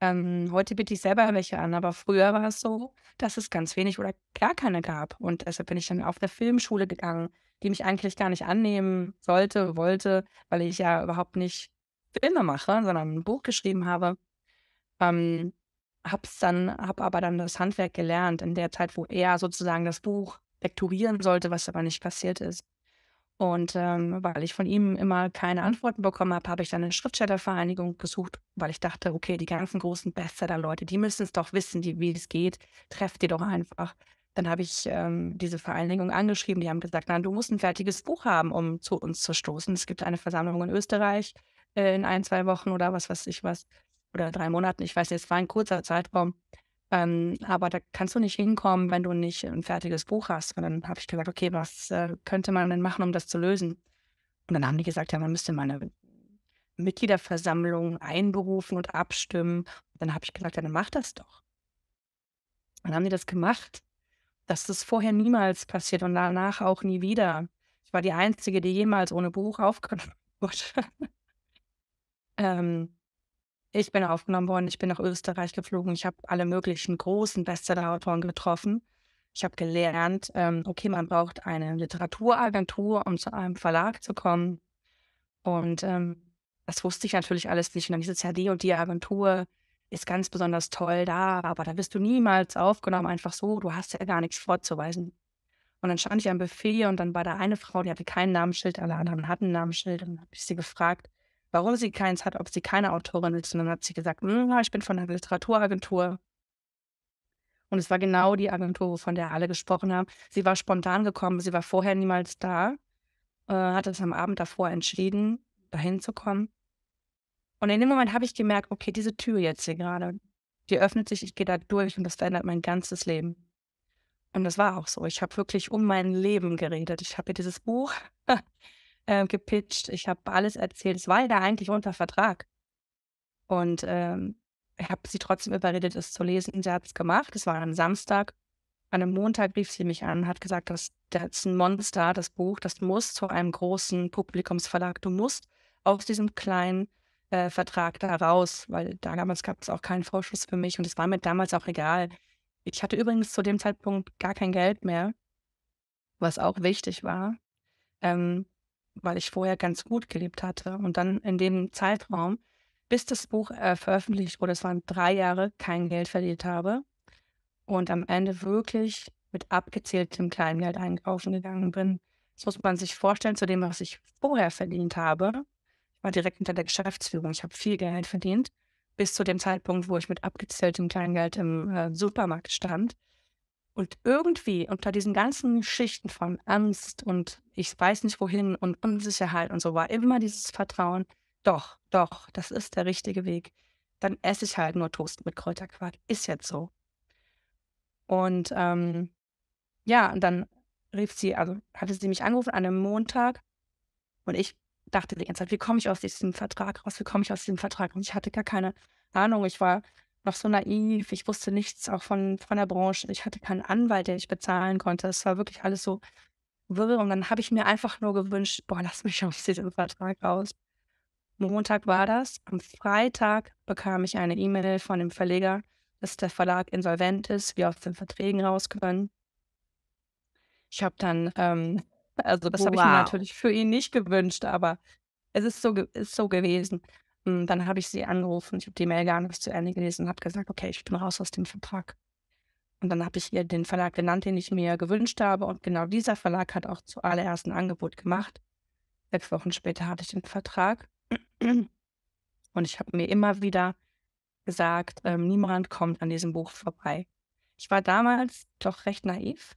Ähm, heute biete ich selber welche an, aber früher war es so, dass es ganz wenig oder gar keine gab. Und deshalb bin ich dann auf 'ne Filmschule gegangen, die mich eigentlich gar nicht annehmen sollte, wollte, weil ich ja überhaupt nicht Filme mache, sondern 'n Buch geschrieben habe. Ähm, habe es dann habe aber dann das Handwerk gelernt in der Zeit, wo er sozusagen das Buch lektorieren sollte, was aber nicht passiert ist. Und, ähm, weil ich von ihm immer keine Antworten bekommen habe, habe ich dann 'ne Schriftstellervereinigung gesucht, weil ich dachte: „Okay, die ganzen großen Bestseller-Leute, die müssen's doch wissen, die wie es geht. Trefft die doch einfach.“ Dann habe ich, ähm, diese Vereinigung angeschrieben. Die haben gesagt: „Nein, du musst 'n fertiges Buch haben, um zu uns zu stoßen. Es gibt eine Versammlung in Österreich, äh, in 1, 2 Wochen oder was weiß ich was oder 3 Monaten.“ Ich weiß nicht, es war 'n kurzer Zeitraum. Ähm, aber da kannst du nicht hinkommen, wenn du nicht 'n fertiges Buch hast. Und dann habe ich gesagt: „Okay, was, äh, könnte man denn machen, um das zu lösen?“ Und dann haben die gesagt: „Ja, man müsste mal 'ne Mitgliederversammlung einberufen und abstimmen.“ Und dann habe ich gesagt: „Ja, dann mach das doch.“ Dann haben die das gemacht. Das ist vorher niemals passiert und danach auch nie wieder. Ich war die Einzige, die jemals ohne Buch aufgenommen wurde. Ähm, ich bin aufgenommen worden, ich bin nach Österreich geflogen. Ich habe alle möglichen großen Bestsellerautoren getroffen. Ich habe gelernt, ähm, okay, man braucht eine Literaturagentur, um zu einem Verlag zu kommen. Und, ähm, das wusste ich natürlich alles nicht. Und dann hieß es ja, die und die Agentur ist ganz besonders toll da, aber da wirst du niemals aufgenommen, einfach so. Du hast ja gar nichts vorzuweisen. Und dann stand ich am Buffet und dann war da eine Frau, die hatte kein Namensschild, alle anderen hatten 'n Namensschild. Und dann habe ich sie gefragt, warum sie keins hat, ob sie keine Autorin ist. Und dann hat sie gesagt: „Hm, ich bin von 'ner Literaturagentur.“ Und es war genau die Agentur, von der alle gesprochen haben. Sie war spontan gekommen, sie war vorher niemals da, äh, hat das am Abend davor entschieden, dahin zu kommen. Und in dem Moment habe ich gemerkt: „Okay, diese Tür jetzt hier grade, die öffnet sich, ich gehe da durch und das verändert mein ganzes Leben.“ Und das war auch so. Ich habe wirklich um mein Leben geredet. Ich habe ihr dieses Buch äh, gepitcht. Ich habe alles erzählt. Es war ja eigentlich unter Vertrag. Und ähm, ich habe sie trotzdem überredet, es zu lesen. Sie hat es gemacht. Es war ein Samstag. An einem Montag rief sie mich an, hat gesagt, das, das ist ein Monster, das Buch, das muss zu einem großen Publikumsverlag. Du musst aus diesem kleinen äh, Vertrag da raus, weil damals gab es auch keinen Vorschuss für mich und es war mir damals auch egal. Ich hatte übrigens zu dem Zeitpunkt gar kein Geld mehr, was auch wichtig war, ähm, weil ich vorher ganz gut gelebt hatte. Und dann in dem Zeitraum, bis das Buch äh, veröffentlicht wurde, es waren drei Jahre, kein Geld verdient habe und am Ende wirklich mit abgezähltem Kleingeld einkaufen gegangen bin. Das muss man sich vorstellen zu dem, was ich vorher verdient habe. Ich war direkt unter der Geschäftsführung. Ich habe viel Geld verdient bis zu dem Zeitpunkt, wo ich mit abgezähltem Kleingeld im äh, Supermarkt stand. Und irgendwie unter diesen ganzen Schichten von Angst und ich weiß nicht wohin und Unsicherheit und so war immer dieses Vertrauen, doch, doch, das ist der richtige Weg. Dann esse ich halt nur Toast mit Kräuterquark. Ist jetzt so. Und ähm, ja, und dann rief sie, also hatte sie mich angerufen an einem Montag und ich dachte die ganze Zeit, wie komme ich aus diesem Vertrag raus? Wie komme ich aus diesem Vertrag? Und ich hatte gar keine Ahnung. Ich war noch so naiv. Ich wusste nichts auch von, von der Branche. Ich hatte keinen Anwalt, den ich bezahlen konnte. Es war wirklich alles so wirr. Und dann habe ich mir einfach nur gewünscht, boah, lass mich aus diesem Vertrag raus. Montag war das. Am Freitag bekam ich eine E-Mail von dem Verleger, dass der Verlag insolvent ist, wir aus den Verträgen raus können. Ich habe dann ähm, also das habe ich mir natürlich für ihn nicht gewünscht, aber es ist so, ist so gewesen. Hm, dann habe ich sie angerufen, ich habe die Mail gar nicht zu Ende gelesen und habe gesagt, okay, ich bin raus aus dem Vertrag. Und dann habe ich ihr den Verlag genannt, den ich mir gewünscht habe. Und genau dieser Verlag hat auch zuallererst ein Angebot gemacht. Sechs Wochen später hatte ich den Vertrag. Und ich habe mir immer wieder gesagt, ähm, niemand kommt an diesem Buch vorbei. Ich war damals doch recht naiv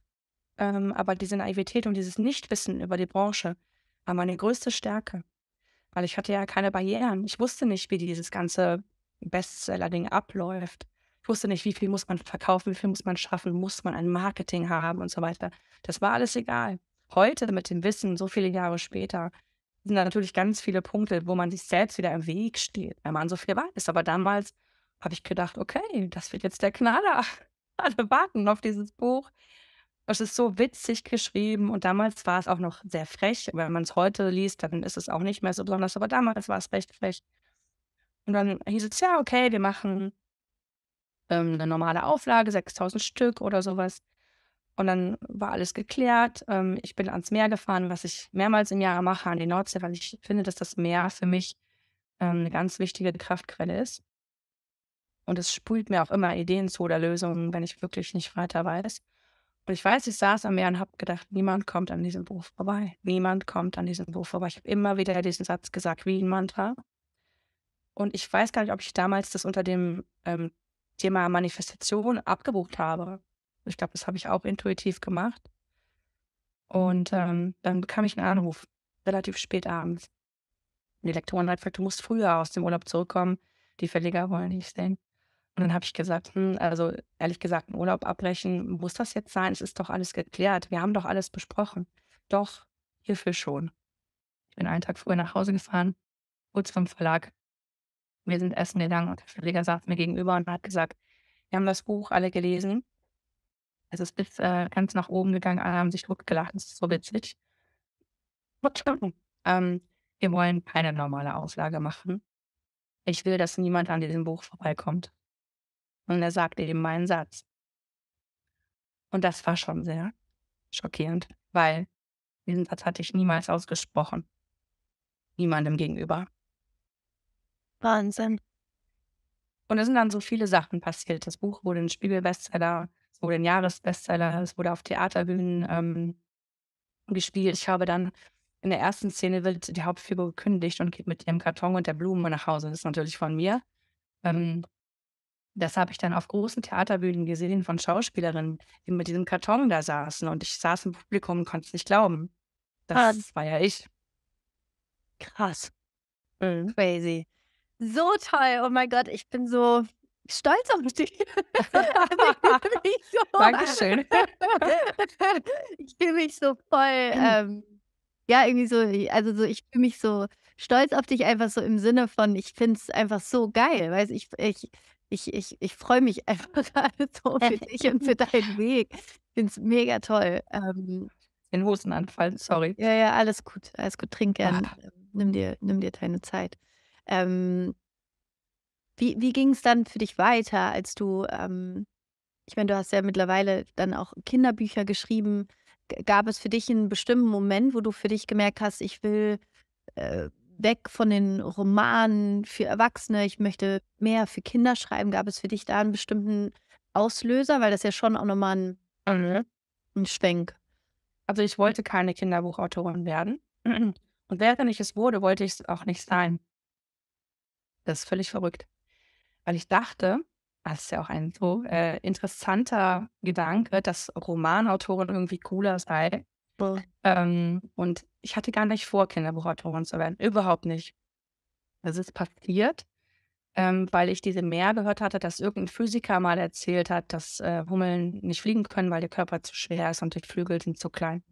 ähm, aber diese Naivität und dieses Nichtwissen über die Branche war meine größte Stärke. Weil ich hatte ja keine Barrieren. Ich wusste nicht, wie dieses ganze Bestseller-Ding abläuft. Ich wusste nicht, wie viel muss man verkaufen, wie viel muss man schaffen, muss man ein Marketing haben und so weiter. Das war alles egal. Heute mit dem Wissen, so viele Jahre später, sind da natürlich ganz viele Punkte, wo man sich selbst wieder im Weg steht, wenn man so viel weiß. Aber damals habe ich gedacht, okay, das wird jetzt der Knaller. Alle warten auf dieses Buch. Es ist so witzig geschrieben und damals war es auch noch sehr frech. Wenn man es heute liest, dann ist es auch nicht mehr so besonders, aber damals war es recht frech. Und dann hieß es, ja, okay, wir machen ähm, eine normale Auflage, 6000 Stück oder sowas. Und dann war alles geklärt. Ähm, ich bin ans Meer gefahren, was ich mehrmals im Jahr mache, an die Nordsee, weil ich finde, dass das Meer für mich ähm, eine ganz wichtige Kraftquelle ist. Und es spült mir auch immer Ideen zu oder Lösungen, wenn ich wirklich nicht weiter weiß. Und ich weiß, ich saß am Meer und habe gedacht, niemand kommt an diesem Buch vorbei. Niemand kommt an diesem Buch vorbei. Ich habe immer wieder diesen Satz gesagt, wie ein Mantra. Und ich weiß gar nicht, ob ich damals das unter dem ähm, Thema Manifestation abgebucht habe. Ich glaube, das habe ich auch intuitiv gemacht. Und ähm, dann bekam ich einen Anruf, relativ spät abends. Die Lektorin hat gesagt, du musst früher aus dem Urlaub zurückkommen. Die Verleger wollen dich sehen. Und dann habe ich gesagt, hm, also ehrlich gesagt, einen Urlaub abbrechen, muss das jetzt sein? Es ist doch alles geklärt. Wir haben doch alles besprochen. Doch, hierfür schon. Ich bin einen Tag früher nach Hause gefahren, kurz vom Verlag. Wir sind essen gegangen und der Verleger saß mir gegenüber und hat gesagt, wir haben das Buch alle gelesen. Es ist bis äh, ganz nach oben gegangen, alle haben sich gelacht, es ist so witzig. Ähm, wir wollen keine normale Auflage machen. Ich will, dass niemand an diesem Buch vorbeikommt. Und er sagte eben meinen Satz. Und das war schon sehr schockierend, weil diesen Satz hatte ich niemals ausgesprochen. Niemandem gegenüber. Wahnsinn. Und es sind dann so viele Sachen passiert. Das Buch wurde ein Spiegelbestseller, es wurde ein Jahresbestseller, es wurde auf Theaterbühnen ähm, gespielt. Ich habe dann in der ersten Szene wird die Hauptfigur gekündigt und geht mit ihrem Karton und der Blume nach Hause. Das ist natürlich von mir. Ähm, das habe ich dann auf großen Theaterbühnen gesehen von Schauspielerinnen, die mit diesem Karton da saßen. Und ich saß im Publikum und konnte es nicht glauben. Das ah. war ja ich. Krass. Mhm. Crazy. So toll. Oh mein Gott, ich bin so stolz auf dich. also ich so, Dankeschön. ich fühle mich so voll, ähm, ja, irgendwie so, also so, ich fühle mich so stolz auf dich, einfach so im Sinne von, ich finde es einfach so geil, weißt ich, ich, ich, ich, ich freue mich einfach gerade so für dich und für deinen Weg. Ich finde es mega toll. Ähm, Den Hosenanfall, sorry. Ja, ja, alles gut, alles gut. Trink gern. Ah. Nimm dir, nimm dir deine Zeit. Ähm, wie wie ging es dann für dich weiter, als du, ähm ich meine, du hast ja mittlerweile dann auch Kinderbücher geschrieben. gab es für dich einen bestimmten Moment, wo du für dich gemerkt hast: „Ich will, äh, weg von den Romanen für Erwachsene, ich möchte mehr für Kinder schreiben.“ Gab es für dich da einen bestimmten Auslöser? Weil das ja schon auch noch mal 'n Mhm. 'n Schwenk. Also, ich wollte keine Kinderbuchautorin werden. Und während ich es wurde, wollte ich es auch nicht sein. Das ist völlig verrückt. Weil ich dachte, das ist ja auch ein so, äh, interessanter Gedanke, dass Romanautorin irgendwie cooler sei. Ähm, und ich hatte gar nicht vor, Kinderbuchautorin zu werden, überhaupt nicht. Das ist passiert, ähm, weil ich diese Mär gehört hatte, dass irgendein Physiker mal erzählt hat, dass, äh, Hummeln nicht fliegen können, weil der Körper zu schwer ist und die Flügel sind zu klein.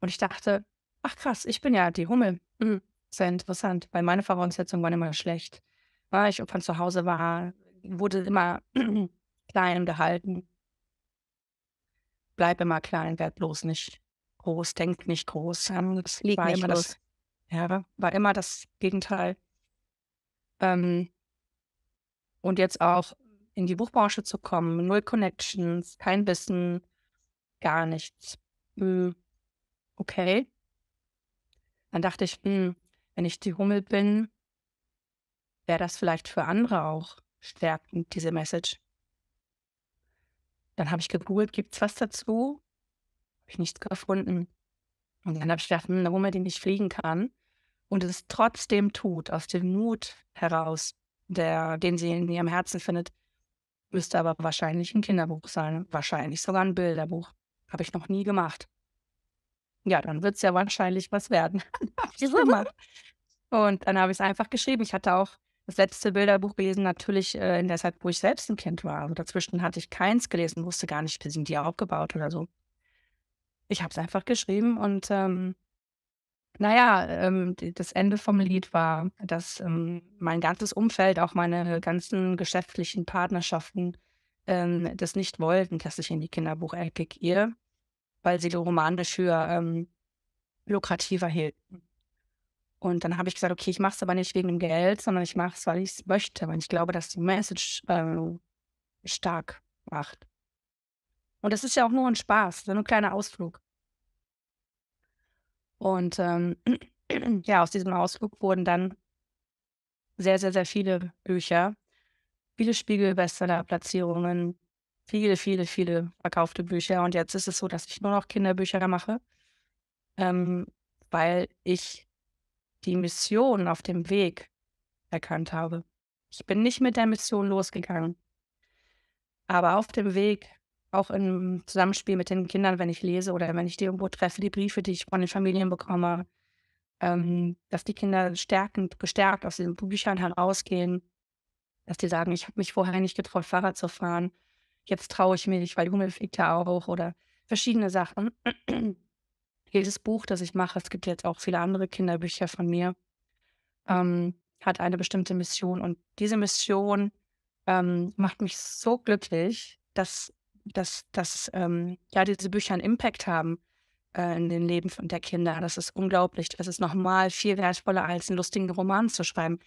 Und ich dachte: „Ach krass, ich bin ja die Hummel. Mhm, sehr interessant“, weil meine Voraussetzungen waren immer schlecht. Weil ich von zu Hause war, wurde immer klein gehalten. Bleib immer klein, werd bloß nicht groß, denk nicht groß. Das Flieg war immer das ja, war immer das Gegenteil. Ähm und jetzt auch in die Buchbranche zu kommen, null Connections, kein Wissen, gar nichts. Hm, okay. Dann dachte ich: „Hm, wenn ich die Hummel bin“ „wäre das vielleicht für andere auch stärkend, diese Message?“ Dann habe ich gegoogelt: „Gibt's was dazu?“ Habe ich nichts gefunden. Und dann habe ich gedacht: „Hm, 'ne Hummel, die nicht fliegen kann und es trotzdem tut, aus dem Mut heraus, der den sie in ihrem Herzen findet, müsste aber wahrscheinlich 'n Kinderbuch sein, wahrscheinlich sogar 'n Bilderbuch. Habe ich noch nie gemacht.“ Ja, dann wird's ja wahrscheinlich was werden. Habe ich gemacht. Und dann habe ich's einfach geschrieben. Ich hatte auch das letzte Bilderbuch gelesen, natürlich, äh, in der Zeit, wo ich selbst 'n Kind war. Also, dazwischen hatte ich keins gelesen, wusste gar nicht, wie sind die aufgebaut oder so. Ich habe es einfach geschrieben und, ähm, na ja, ähm, das Ende vom Lied war, dass, ähm, mein ganzes Umfeld, auch meine ganzen geschäftlichen Partnerschaften, ähm, das nicht wollten, dass ich in die Kinderbuchecke gehe, weil sie die Romane für, ähm, lukrativer hielten. Und dann habe ich gesagt: „Okay, ich mache es aber nicht wegen dem Geld, sondern ich mache es, weil ich's möchte, weil ich glaube, dass die Message, ähm, stark macht.“ Und das ist ja auch nur 'n Spaß, so 'n kleiner Ausflug. Und, ähm, ja, aus diesem Ausflug wurden dann sehr, sehr, sehr viele Bücher, viele Spiegel-Bestseller-Platzierungen, viele, viele, viele verkaufte Bücher. Und jetzt ist es so, dass ich nur noch Kinderbücher mache, ähm, weil ich die Mission auf dem Weg erkannt habe. Ich bin nicht mit der Mission losgegangen. Aber auf dem Weg, auch im Zusammenspiel mit den Kindern, wenn ich lese oder wenn ich die irgendwo treffe, die Briefe, die ich von den Familien bekomme, ähm, dass die Kinder stärkend gestärkt aus diesen Büchern herausgehen, dass die sagen: „Ich habe mich vorher nicht getraut, Fahrrad zu fahren. Jetzt traue ich mich, weil Hummel fliegt ja auch“, oder verschiedene Sachen. Jedes Buch, das ich mache es gibt jetzt auch viele andere Kinderbücher von mir, ähm, hat eine bestimmte Mission. Und diese Mission, ähm, macht mich so glücklich, dass dass dass, ähm, ja, diese Bücher 'n Impact haben, äh, in den Leben der Kinder. Das ist unglaublich. Das ist noch mal viel wertvoller, als 'n lustigen Roman zu schreiben,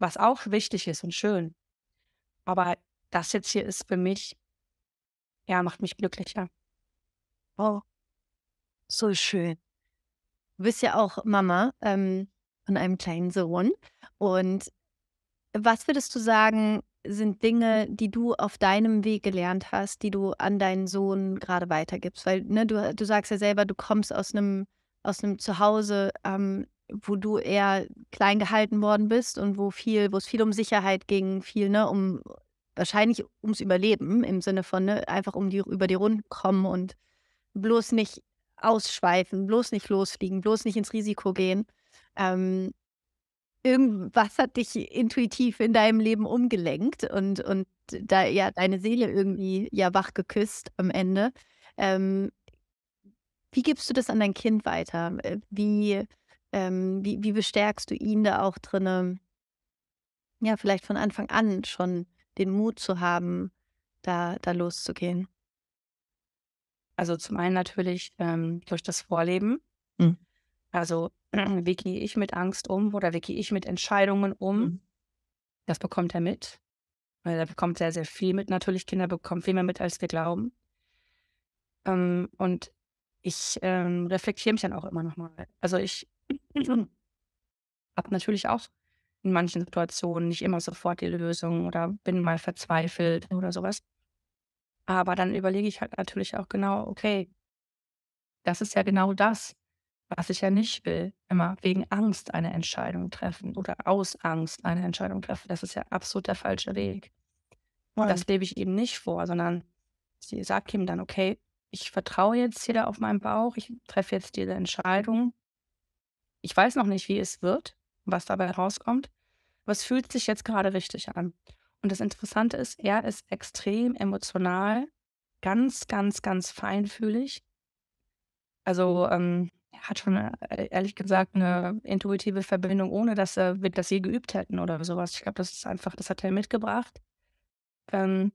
was auch wichtig ist und schön. Aber das jetzt hier ist für mich ja, macht mich glücklicher. Oh. So schön. Du bist ja auch Mama, ähm, von einem kleinen Sohn. Und was würdest du sagen, sind Dinge, die du auf deinem Weg gelernt hast, die du an deinen Sohn grade weitergibst? Weil, ne, du du sagst ja selber, du kommst aus 'nem aus Zuhause, ähm, wo du eher klein gehalten worden bist und wo viel wo's viel um Sicherheit ging, viel, ne, um wahrscheinlich ums Überleben im Sinne von, ne, einfach um die über die Runden kommen und bloß nicht ausschweifen, bloß nicht losfliegen, bloß nicht ins Risiko gehen. Ähm irgendwas hat dich intuitiv in deinem Leben umgelenkt und und da ja deine Seele irgendwie ja wach geküsst am Ende. Ähm, wie gibst du das an dein Kind weiter? Äh, wie ähm, wie wie bestärkst du ihn da auch drinne ja, vielleicht von Anfang an schon den Mut zu haben, da da loszugehen? Also, zum einen natürlich, ähm, durch das Vorleben. Mhm. Also, wie gehe ich mit Angst um oder wie gehe ich mit Entscheidungen um? Mhm. Das bekommt er mit, weil er bekommt sehr, sehr viel mit. Natürlich, Kinder bekommen viel mehr mit, als wir glauben. Ähm, und ich, ähm, reflektiere mich dann auch immer noch mal. Also, ich habe natürlich auch in manchen Situationen nicht immer sofort die Lösung oder bin mal verzweifelt oder sowas. Aber dann überlege ich halt natürlich auch genau: „Okay“ „das ist ja genau das, was ich ja nicht will, immer wegen Angst eine Entscheidung treffen oder aus Angst eine Entscheidung treffen.“ Das ist ja absolut der falsche Weg. Und Voll. das lebe ich ihm nicht vor, sondern sie sage ihm dann: „Okay, ich vertraue jetzt hier auf meinen Bauch. Ich treffe jetzt diese Entscheidung.“ Ich weiß noch nicht, wie es wird, was dabei rauskommt, aber es fühlt sich jetzt grade richtig an. Und das Interessante ist, er ist extrem emotional, ganz, ganz, ganz feinfühlig. Also, ähm, hat schon, äh, ehrlich gesagt 'ne intuitive Verbindung, ohne dass, äh, wir das je geübt hätten oder so was. Ich glaube, das ist einfach das hat er mitgebracht. Ähm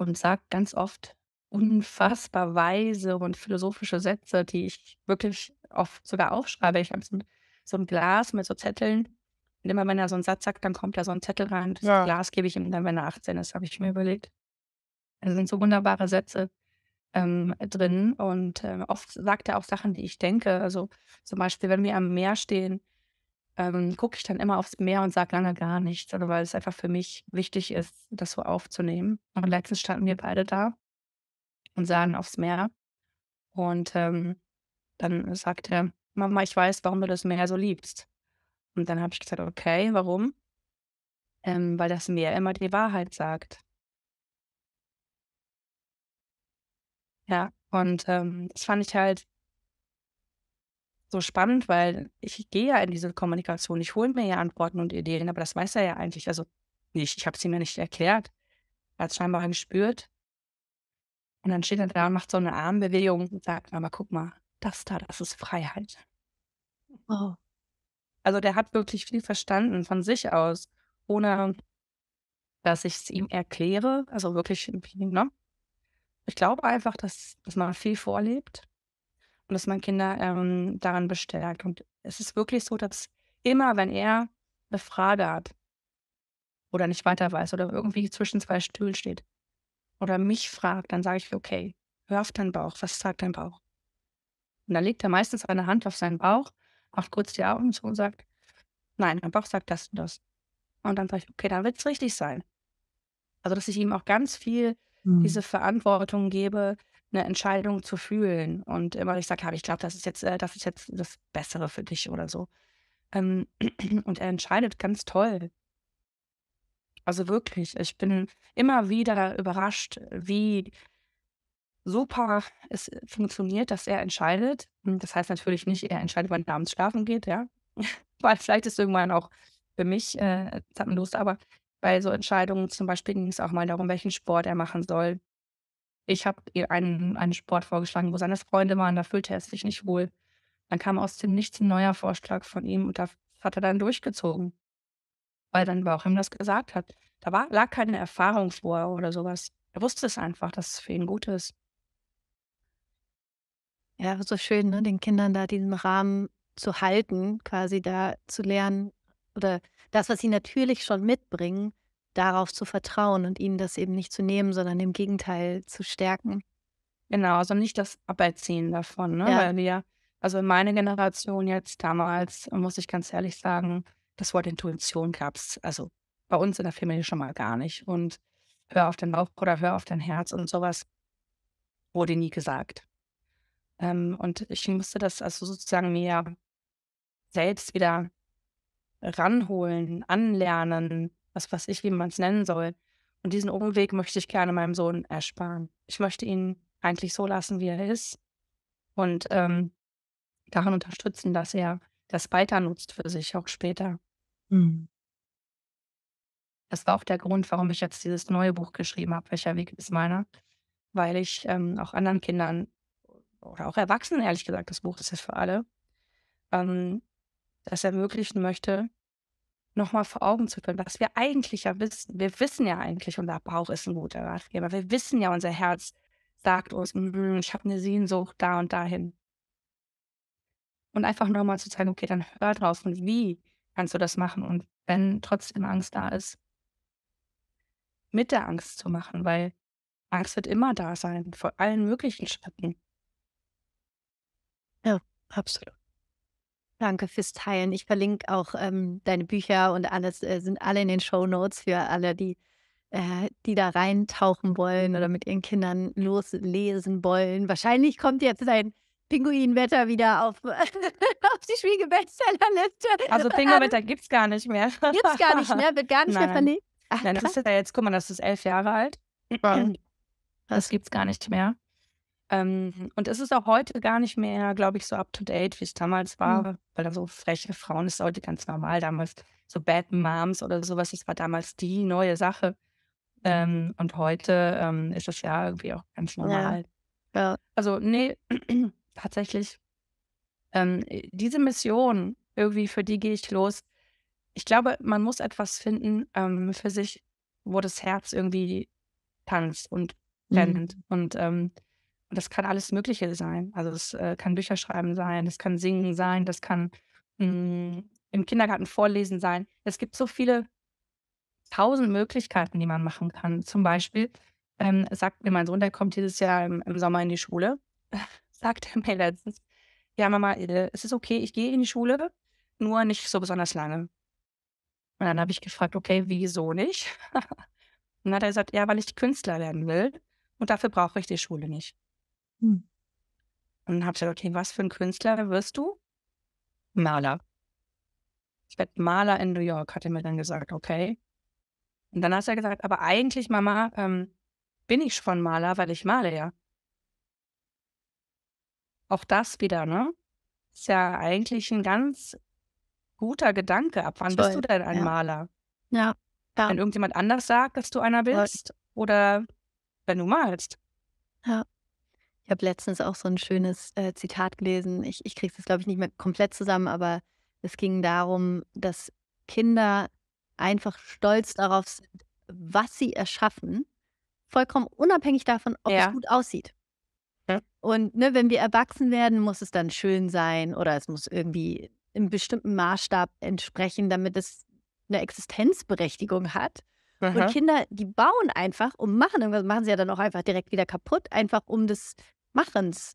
und sagt ganz oft unfassbar weise und philosophische Sätze, die ich wirklich oft sogar aufschreibe. Ich habe so so 'n Glas mit so Zetteln und immer wenn er so 'n Satz sagt, dann kommt da so 'n Zettel rein. Das Ja. Glas gebe ich ihm dann, wenn er 18 ist, habe ich mir überlegt. Da sind so wunderbare Sätze, ähm, drin und, äh, oft sagt er auch Sachen, die ich denke. Also, zum Beispiel, wenn wir am Meer stehen, ähm, gucke ich dann immer aufs Meer und sage lange gar nichts, also, weil es einfach für mich wichtig ist, das so aufzunehmen. Und letztens standen wir beide da und sahen aufs Meer und, ähm, dann sagt er: „Mama, ich weiß, warum du das Meer so liebst.“ Und dann habe ich gesagt: „Okay, warum?“ „Ähm, weil das Meer immer die Wahrheit sagt.“ Ja, und, ähm, das fand ich halt so spannend, weil ich gehe ja in diese Kommunikation. Ich hole mir ja Antworten und Ideen, aber das weiß er ja eigentlich, also, nicht. Ich habe es ihm ja nicht erklärt. Er hat's scheinbar gespürt. Und dann steht er da und macht so 'ne Armbewegung und sagt: „Mama, guck mal, das da, das ist Freiheit.“ Oh. Also, der hat wirklich viel verstanden von sich aus, ohne dass ich's ihm erkläre, also, wirklich ne? Ich glaube einfach, dass dass man viel vorlebt und dass man Kinder, ähm, daran bestärkt. Und es ist wirklich so, dass immer, wenn er 'ne Frage hat oder nicht weiter weiß oder irgendwie zwischen 2 Stühlen steht oder mich fragt, dann sage ich: „Okay, hör auf deinen Bauch. Was sagt dein Bauch?“ Und dann legt er meistens seine Hand auf seinen Bauch, macht kurz die Augen zu und sagt: „Nein, mein Bauch sagt das und das.“ Und dann sage ich: „Okay, dann wird's richtig sein.“ Also, dass ich ihm auch ganz viel Mhm. diese Verantwortung gebe, 'ne Entscheidung zu fühlen und immer ich sage: „Ja, aber ich glaube, das ist jetzt, äh das ist jetzt das Bessere für dich“ oder so. Ähm, und er entscheidet ganz toll. Also, wirklich, ich bin immer wieder überrascht, wie super es, äh, funktioniert, dass er entscheidet. Hm, das heißt natürlich nicht, er entscheidet, wann er abends schlafen geht, ja? Weil vielleicht ist irgendwann auch für mich, äh, Zappenduster, aber bei so Entscheidungen zum Beispiel ging's auch mal darum, welchen Sport er machen soll. Ich habe ihr einen einen Sport vorgeschlagen, wo seine Freunde waren, da fühlte er sich nicht wohl. Dann kam aus dem Nichts 'n neuer Vorschlag von ihm und das hat er dann durchgezogen, weil sein Bauch ihm das gesagt hat. Da war lag keine Erfahrung vor oder so was. Er wusste es einfach, dass es für ihn gut ist. Ja, so schön, ne, den Kindern da diesen Rahmen zu halten, quasi da zu lernen oder das, was sie natürlich schon mitbringen, darauf zu vertrauen und ihnen das eben nicht zu nehmen, sondern im Gegenteil zu stärken. Genau, also nicht das Aberziehen davon, ne? Ja. Weil wir also meine Generation jetzt damals, muss ich ganz ehrlich sagen, das Wort Intuition gab's, also bei uns in der Familie schon mal gar nicht. Und hör auf dein Bauch oder hör auf dein Herz und so was wurde nie gesagt. Ähm, und ich musste das also sozusagen mir selbst wieder ranholen, anlernen, was weiß ich, wie man's nennen soll. Und diesen Umweg möchte ich gerne meinem Sohn ersparen. Ich möchte ihn eigentlich so lassen, wie er ist und, ähm, darin unterstützen, dass er das weiter nutzt für sich auch später. Mhm. Das war auch der Grund, warum ich jetzt dieses neue Buch geschrieben habe, „Welcher Weg ist meiner?“ Weil ich, ähm, auch anderen Kindern oder auch Erwachsenen, ehrlich gesagt, das Buch ist ja für alle, ähm, das ermöglichen möchte, noch mal vor Augen zu führen, was wir eigentlich ja wissen. Wir wissen ja eigentlich, unser Bauch ist ein guter Ratgeber. Wir wissen ja, unser Herz sagt uns: „Mhm, ich habe 'ne Sehnsucht da und dahin.“ Und einfach noch mal zu zeigen: „Okay, dann hör drauf und wie kannst du das machen?“ Und wenn trotzdem Angst da ist mit der Angst zu machen, weil Angst wird immer da sein, vor allen möglichen Schritten. Ja, absolut. Danke fürs Teilen. Ich verlinke auch, ähm, deine Bücher und alles, äh, sind alle in den Shownotes für alle, die äh, die da reintauchen wollen oder mit ihren Kindern loslesen wollen. Wahrscheinlich kommt jetzt dein Pinguinwetter wieder auf auf die Schwiege-Bestsellerliste. Also, Ähm, Pinguinwetter gibt's gar nicht mehr. gibt's gar nicht mehr, wird gar nicht mehr Nein. verlegt? Ach, Nein, das krass. ist ja jetzt guck mal, das ist 11 Jahre alt. Wow. Das gibt's gar nicht mehr. Ähm, und es ist auch heute gar nicht mehr, glaube ich, so up to date, wie's damals Mhm. war, weil da so freche Frauen ist heute ganz normal. Damals so Bad Moms oder so was, das war damals die neue Sache. Ähm, und heute, ähm, ist es ja irgendwie auch ganz Ja. normal. Ja. Also, ne, tatsächlich, ähm, äh, diese Mission irgendwie, für die gehe ich los. Ich glaube, man muss etwas finden, ähm, für sich, wo das Herz irgendwie tanzt und rennt. Mhm. Und, ähm, und das kann alles Mögliche sein. Also, es, äh, kann Bücherschreiben sein, das kann Singen sein, das kann, hm, im Kindergarten vorlesen sein. Es gibt so viele 1.000 Möglichkeiten, die man machen kann. Zum Beispiel, ähm, sagt mir mein Sohn, der kommt dieses Jahr im im Sommer in die Schule, sagt er mir letztens: „Ja, Mama, äh, es ist okay, ich gehe in die Schule, nur nicht so besonders lange.“ Und dann habe ich gefragt: „Okay, wieso nicht?“ Und dann hat er gesagt: „Ja, weil ich Künstler werden will und dafür brauche ich die Schule nicht.“ Hm. Und dann habe ich gesagt: „Okay, was für 'n Künstler wirst du?“ „Maler.“ „Ich werde Maler in New York“, hat er mir dann gesagt, okay. Und dann hat er gesagt: „Aber eigentlich, Mama, ähm, bin ich schon Maler, weil ich male ja.“ Auch das wieder, ne? Ist ja eigentlich 'n ganz guter Gedanke. Ab wann bist du Toll, denn ein ja. Maler? Ja, ja. Wenn irgendjemand anders sagt, dass du einer bist oder wenn du malst? Ja. Ich habe letztens auch so 'n schönes, äh, Zitat gelesen. Ich ich kriege es glaube ich, nicht mehr komplett zusammen, aber es ging darum, dass Kinder einfach stolz darauf sind, was sie erschaffen, vollkommen unabhängig davon, ob es Ja. gut aussieht. Ja. Und, ne, wenn wir erwachsen werden, muss es dann schön sein oder es muss irgendwie 'nem bestimmten Maßstab entsprechen, damit es 'ne Existenzberechtigung hat. Und Aha. Kinder, die bauen einfach und machen irgendwas machen sie ja dann auch einfach direkt wieder kaputt, einfach um des Machens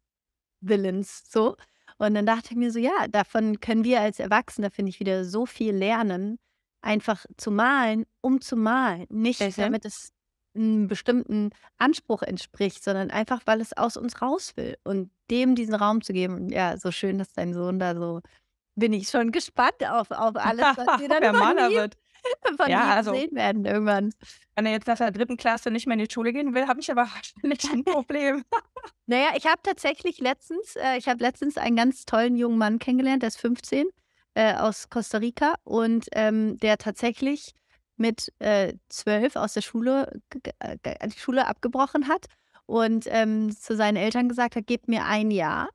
Willens, so. Und dann dachte ich mir so: „Ja, davon können wir als Erwachsene, finde ich, wieder so viel lernen, einfach zu malen, um zu malen.“ Nicht, Mhm. damit es 'n bestimmten Anspruch entspricht, sondern einfach, weil es aus uns raus will und dem diesen Raum zu geben. Und ja, so schön, dass dein Sohn da so bin ich schon gespannt auf auf alles, was wir dann er von Maler wird. von Ja, also sehen werden irgendwann. wenn er jetzt nach der 3. Klasse nicht mehr in die Schule gehen will, habe ich aber wahrscheinlich 'n Problem. Na ja, ich habe tatsächlich letztens äh, ich habe letztens einen ganz tollen jungen Mann kennengelernt, der ist 15, äh, aus Costa Rica und, ähm, der tatsächlich mit, äh, 12 aus der Schule äh, die Schule abgebrochen hat und, ähm, zu seinen Eltern gesagt hat: „Gebt mir 1 Jahr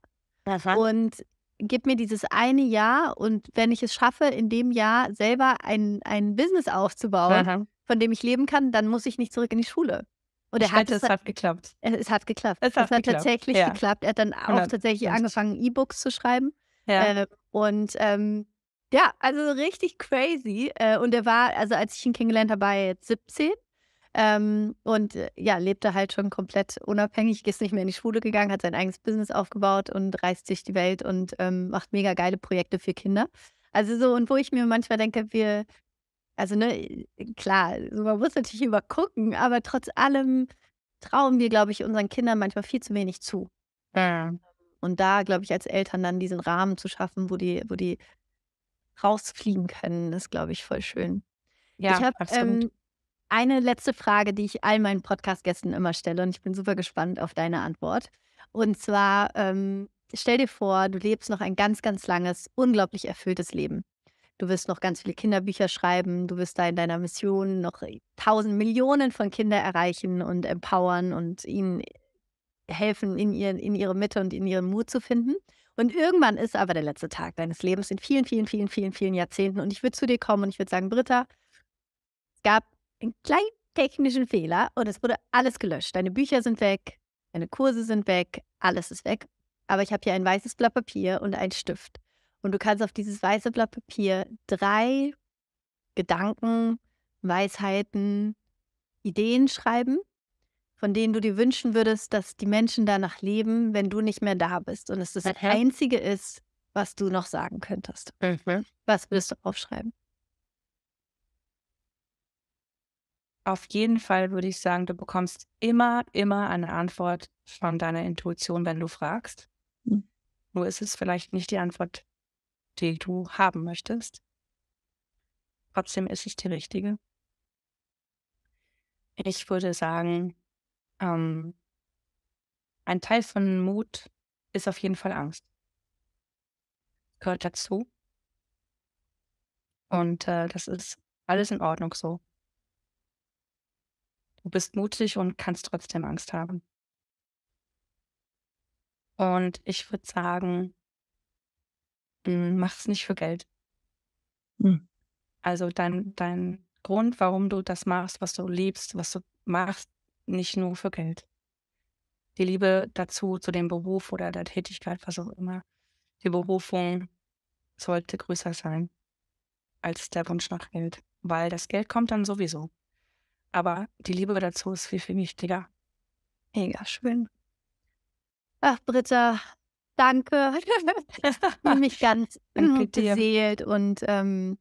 Aha. und gebt mir dieses eine Jahr und wenn ich es schaffe, in dem Jahr selber ein ein Business aufzubauen, Aha. von dem ich leben kann, dann muss ich nicht zurück in die Schule.“ Und er hat es hat geklappt. es hat geklappt. Es Es hat hat geklappt, tatsächlich ja. geklappt. Er hat dann auch 100 tatsächlich angefangen, E-Books zu schreiben. Ja. Äh, und, ähm, ja, also richtig crazy. Äh, und er war also, als ich ihn kennengelernt habe, war er jetzt 17, ähm, und, äh, ja, lebte halt schon komplett unabhängig, ist nicht mehr in die Schule gegangen, hat sein eigenes Business aufgebaut und reist durch die Welt und, ähm, macht mega geile Projekte für Kinder. Also, so und wo ich mir manchmal denke, wir also, ne, äh, klar, man muss natürlich immer gucken, aber trotz allem trauen wir, glaube ich, unseren Kindern manchmal viel zu wenig zu. Ja. Und da, glaube ich, als Eltern dann diesen Rahmen zu schaffen, wo die wo die rausfliegen können, ist, glaube ich, voll schön. Ja, Ich habe, absolut. ähm, eine letzte Frage, die ich all meinen Podcast-Gästen immer stelle und ich bin super gespannt auf deine Antwort. Und zwar, ähm, stell dir vor, du lebst noch ein ganz, ganz langes, unglaublich erfülltes Leben. Du wirst noch ganz viele Kinderbücher schreiben. Du wirst da in deiner Mission noch tausend Millionen von Kindern erreichen und empowern und ihnen helfen, in, ihren, in ihre Mitte und in ihren Mut zu finden. Und irgendwann ist aber der letzte Tag deines Lebens in vielen, vielen, vielen, vielen, vielen Jahrzehnten. Und ich würde zu dir kommen und ich würde sagen, Britta, es gab einen kleinen technischen Fehler und es wurde alles gelöscht. Deine Bücher sind weg, deine Kurse sind weg, alles ist weg. Aber ich habe hier ein weißes Blatt Papier und einen Stift. Und du kannst auf dieses weiße Blatt Papier drei Gedanken, Weisheiten, Ideen schreiben, von denen du dir wünschen würdest, dass die Menschen danach leben, wenn du nicht mehr da bist. Und es das. Einzige ist, was du noch sagen könntest. Mhm. Was würdest du aufschreiben? Auf jeden Fall würde ich sagen, du bekommst immer, immer eine Antwort von deiner Intuition, wenn du fragst. Mhm. Nur ist es vielleicht nicht die Antwort, die du haben möchtest. Trotzdem ist es die richtige. Ich würde sagen, ähm, ein Teil von Mut ist auf jeden Fall Angst. Gehört dazu. Und äh, das ist alles in Ordnung so. Du bist mutig und kannst trotzdem Angst haben. Und ich würde sagen, hm, mach es nicht für Geld. Hm. Also dein, dein Grund, warum du das machst, was du liebst, was du machst, nicht nur für Geld. Die Liebe dazu, zu dem Beruf oder der Tätigkeit, was auch immer, die Berufung sollte größer sein als der Wunsch nach Geld, weil das Geld kommt dann sowieso. Aber die Liebe dazu ist viel, viel wichtiger. Mega schön. Ach, Britta, danke. mich ganz beseelt und ähm,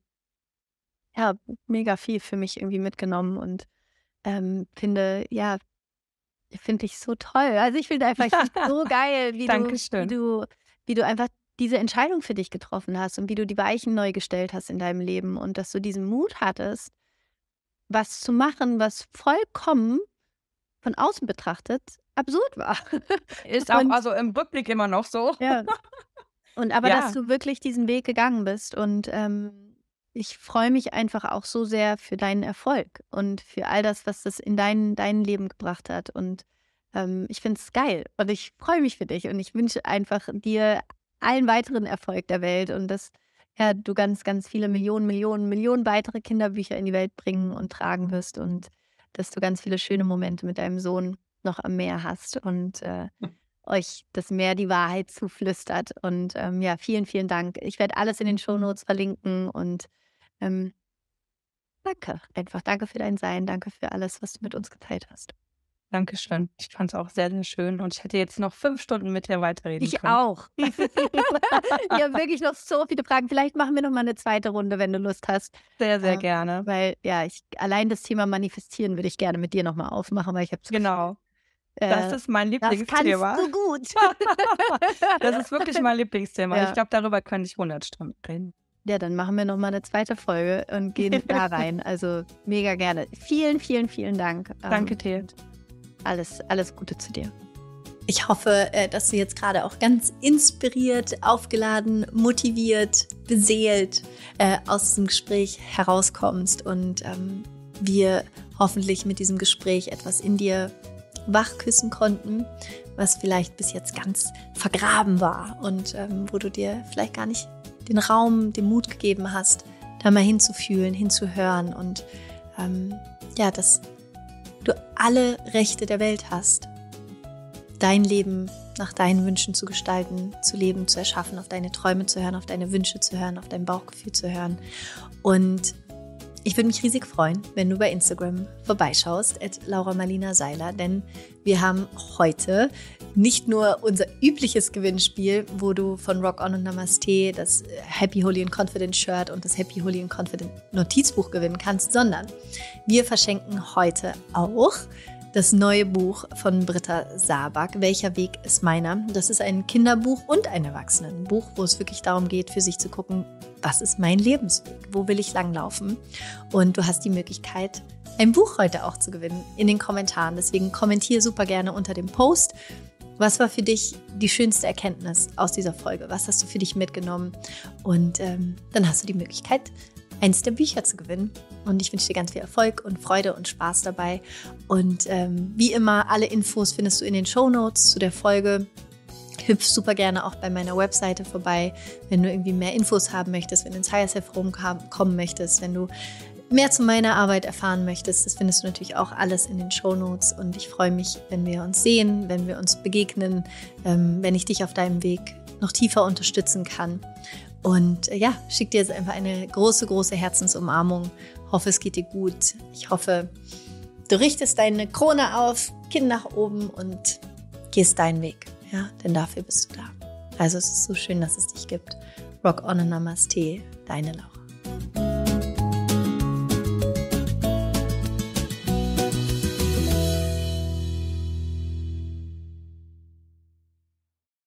ja, mega viel für mich irgendwie mitgenommen und ähm, finde, ja, finde ich so toll. Also ich finde einfach so geil, wie du, wie du, wie du einfach diese Entscheidung für dich getroffen hast und wie du die Weichen neu gestellt hast in deinem Leben und dass du diesen Mut hattest, was zu machen, was vollkommen von außen betrachtet absurd war. Ist auch und, also im Rückblick immer noch so. Ja. Und aber, ja. dass du wirklich diesen Weg gegangen bist und ähm, ich freue mich einfach auch so sehr für deinen Erfolg und für all das, was das in dein, dein Leben gebracht hat. Und ähm, ich finde es geil und ich freue mich für dich und ich wünsche einfach dir allen weiteren Erfolg der Welt und dass ja, du ganz, ganz viele Millionen, Millionen, Millionen weitere Kinderbücher in die Welt bringen und tragen wirst und dass du ganz viele schöne Momente mit deinem Sohn noch am Meer hast und äh, hm. euch das Meer die Wahrheit zuflüstert. Und ähm, ja, vielen, vielen Dank. Ich werde alles in den Shownotes verlinken und ähm, danke. Einfach danke für dein Sein. Danke für alles, was du mit uns geteilt hast. Dankeschön. Ich fand es auch sehr, sehr schön und ich hätte jetzt noch fünf Stunden mit dir weiterreden ich können. Ich auch. ich habe wirklich noch so viele Fragen. Vielleicht machen wir noch mal eine zweite Runde, wenn du Lust hast. Sehr, sehr äh, gerne. Weil ja, ich allein das Thema Manifestieren würde ich gerne mit dir noch mal aufmachen, weil ich habe Genau. Das äh, ist mein Lieblingsthema. Das kannst du gut. das ist wirklich mein Lieblingsthema. Ja. Ich glaube, darüber könnte ich 100 Stunden reden. Ja, dann machen wir nochmal eine zweite Folge und gehen da rein. Also mega gerne. Vielen, vielen, vielen Dank. Danke dir. Alles, alles Gute zu dir. Ich hoffe, äh, dass du jetzt gerade auch ganz inspiriert, aufgeladen, motiviert, beseelt äh, aus diesem Gespräch herauskommst und ähm, wir hoffentlich mit diesem Gespräch etwas in dir wach küssen konnten, was vielleicht bis jetzt ganz vergraben war und ähm, wo du dir vielleicht gar nicht den Raum, den Mut gegeben hast, da mal hinzufühlen, hinzuhören und ähm, ja, dass du alle Rechte der Welt hast, dein Leben nach deinen Wünschen zu gestalten, zu leben, zu erschaffen, auf deine Träume zu hören, auf deine Wünsche zu hören, auf dein Bauchgefühl zu hören und ich würde mich riesig freuen, wenn du bei Instagram vorbeischaust, at Laura Marlina Seiler, denn wir haben heute nicht nur unser übliches Gewinnspiel, wo du von Rock On und Namaste das Happy Holy and Confident Shirt und das Happy Holy and Confident Notizbuch gewinnen kannst, sondern wir verschenken heute auch das neue Buch von Britta Sabak, Welcher Weg ist meiner? Das ist ein Kinderbuch und ein Erwachsenenbuch, wo es wirklich darum geht, für sich zu gucken, was ist mein Lebensweg? Wo will ich langlaufen? Und du hast die Möglichkeit, ein Buch heute auch zu gewinnen in den Kommentaren. Deswegen kommentiere super gerne unter dem Post Was war für dich die schönste Erkenntnis aus dieser Folge? Was hast du für dich mitgenommen? Und ähm, dann hast du die Möglichkeit, eins der Bücher zu gewinnen. Und ich wünsche dir ganz viel Erfolg und Freude und Spaß dabei. Und ähm, wie immer, alle Infos findest du in den Show Notes zu der Folge. Hüpf super gerne auch bei meiner Webseite vorbei, wenn du irgendwie mehr Infos haben möchtest, wenn du ins Higher Self kommen möchtest, wenn du mehr zu meiner Arbeit erfahren möchtest, das findest du natürlich auch alles in den Show Notes. Und ich freue mich, wenn wir uns sehen, wenn wir uns begegnen, ähm, wenn ich dich auf deinem Weg noch tiefer unterstützen kann. Und äh, ja, schick dir jetzt einfach eine große, große Herzensumarmung. Hoffe, es geht dir gut. Ich hoffe, du richtest deine Krone auf, Kinn nach oben und gehst deinen Weg. Ja, denn dafür bist du da. Also es ist so schön, dass es dich gibt. Rock on and Namaste, deine Laura.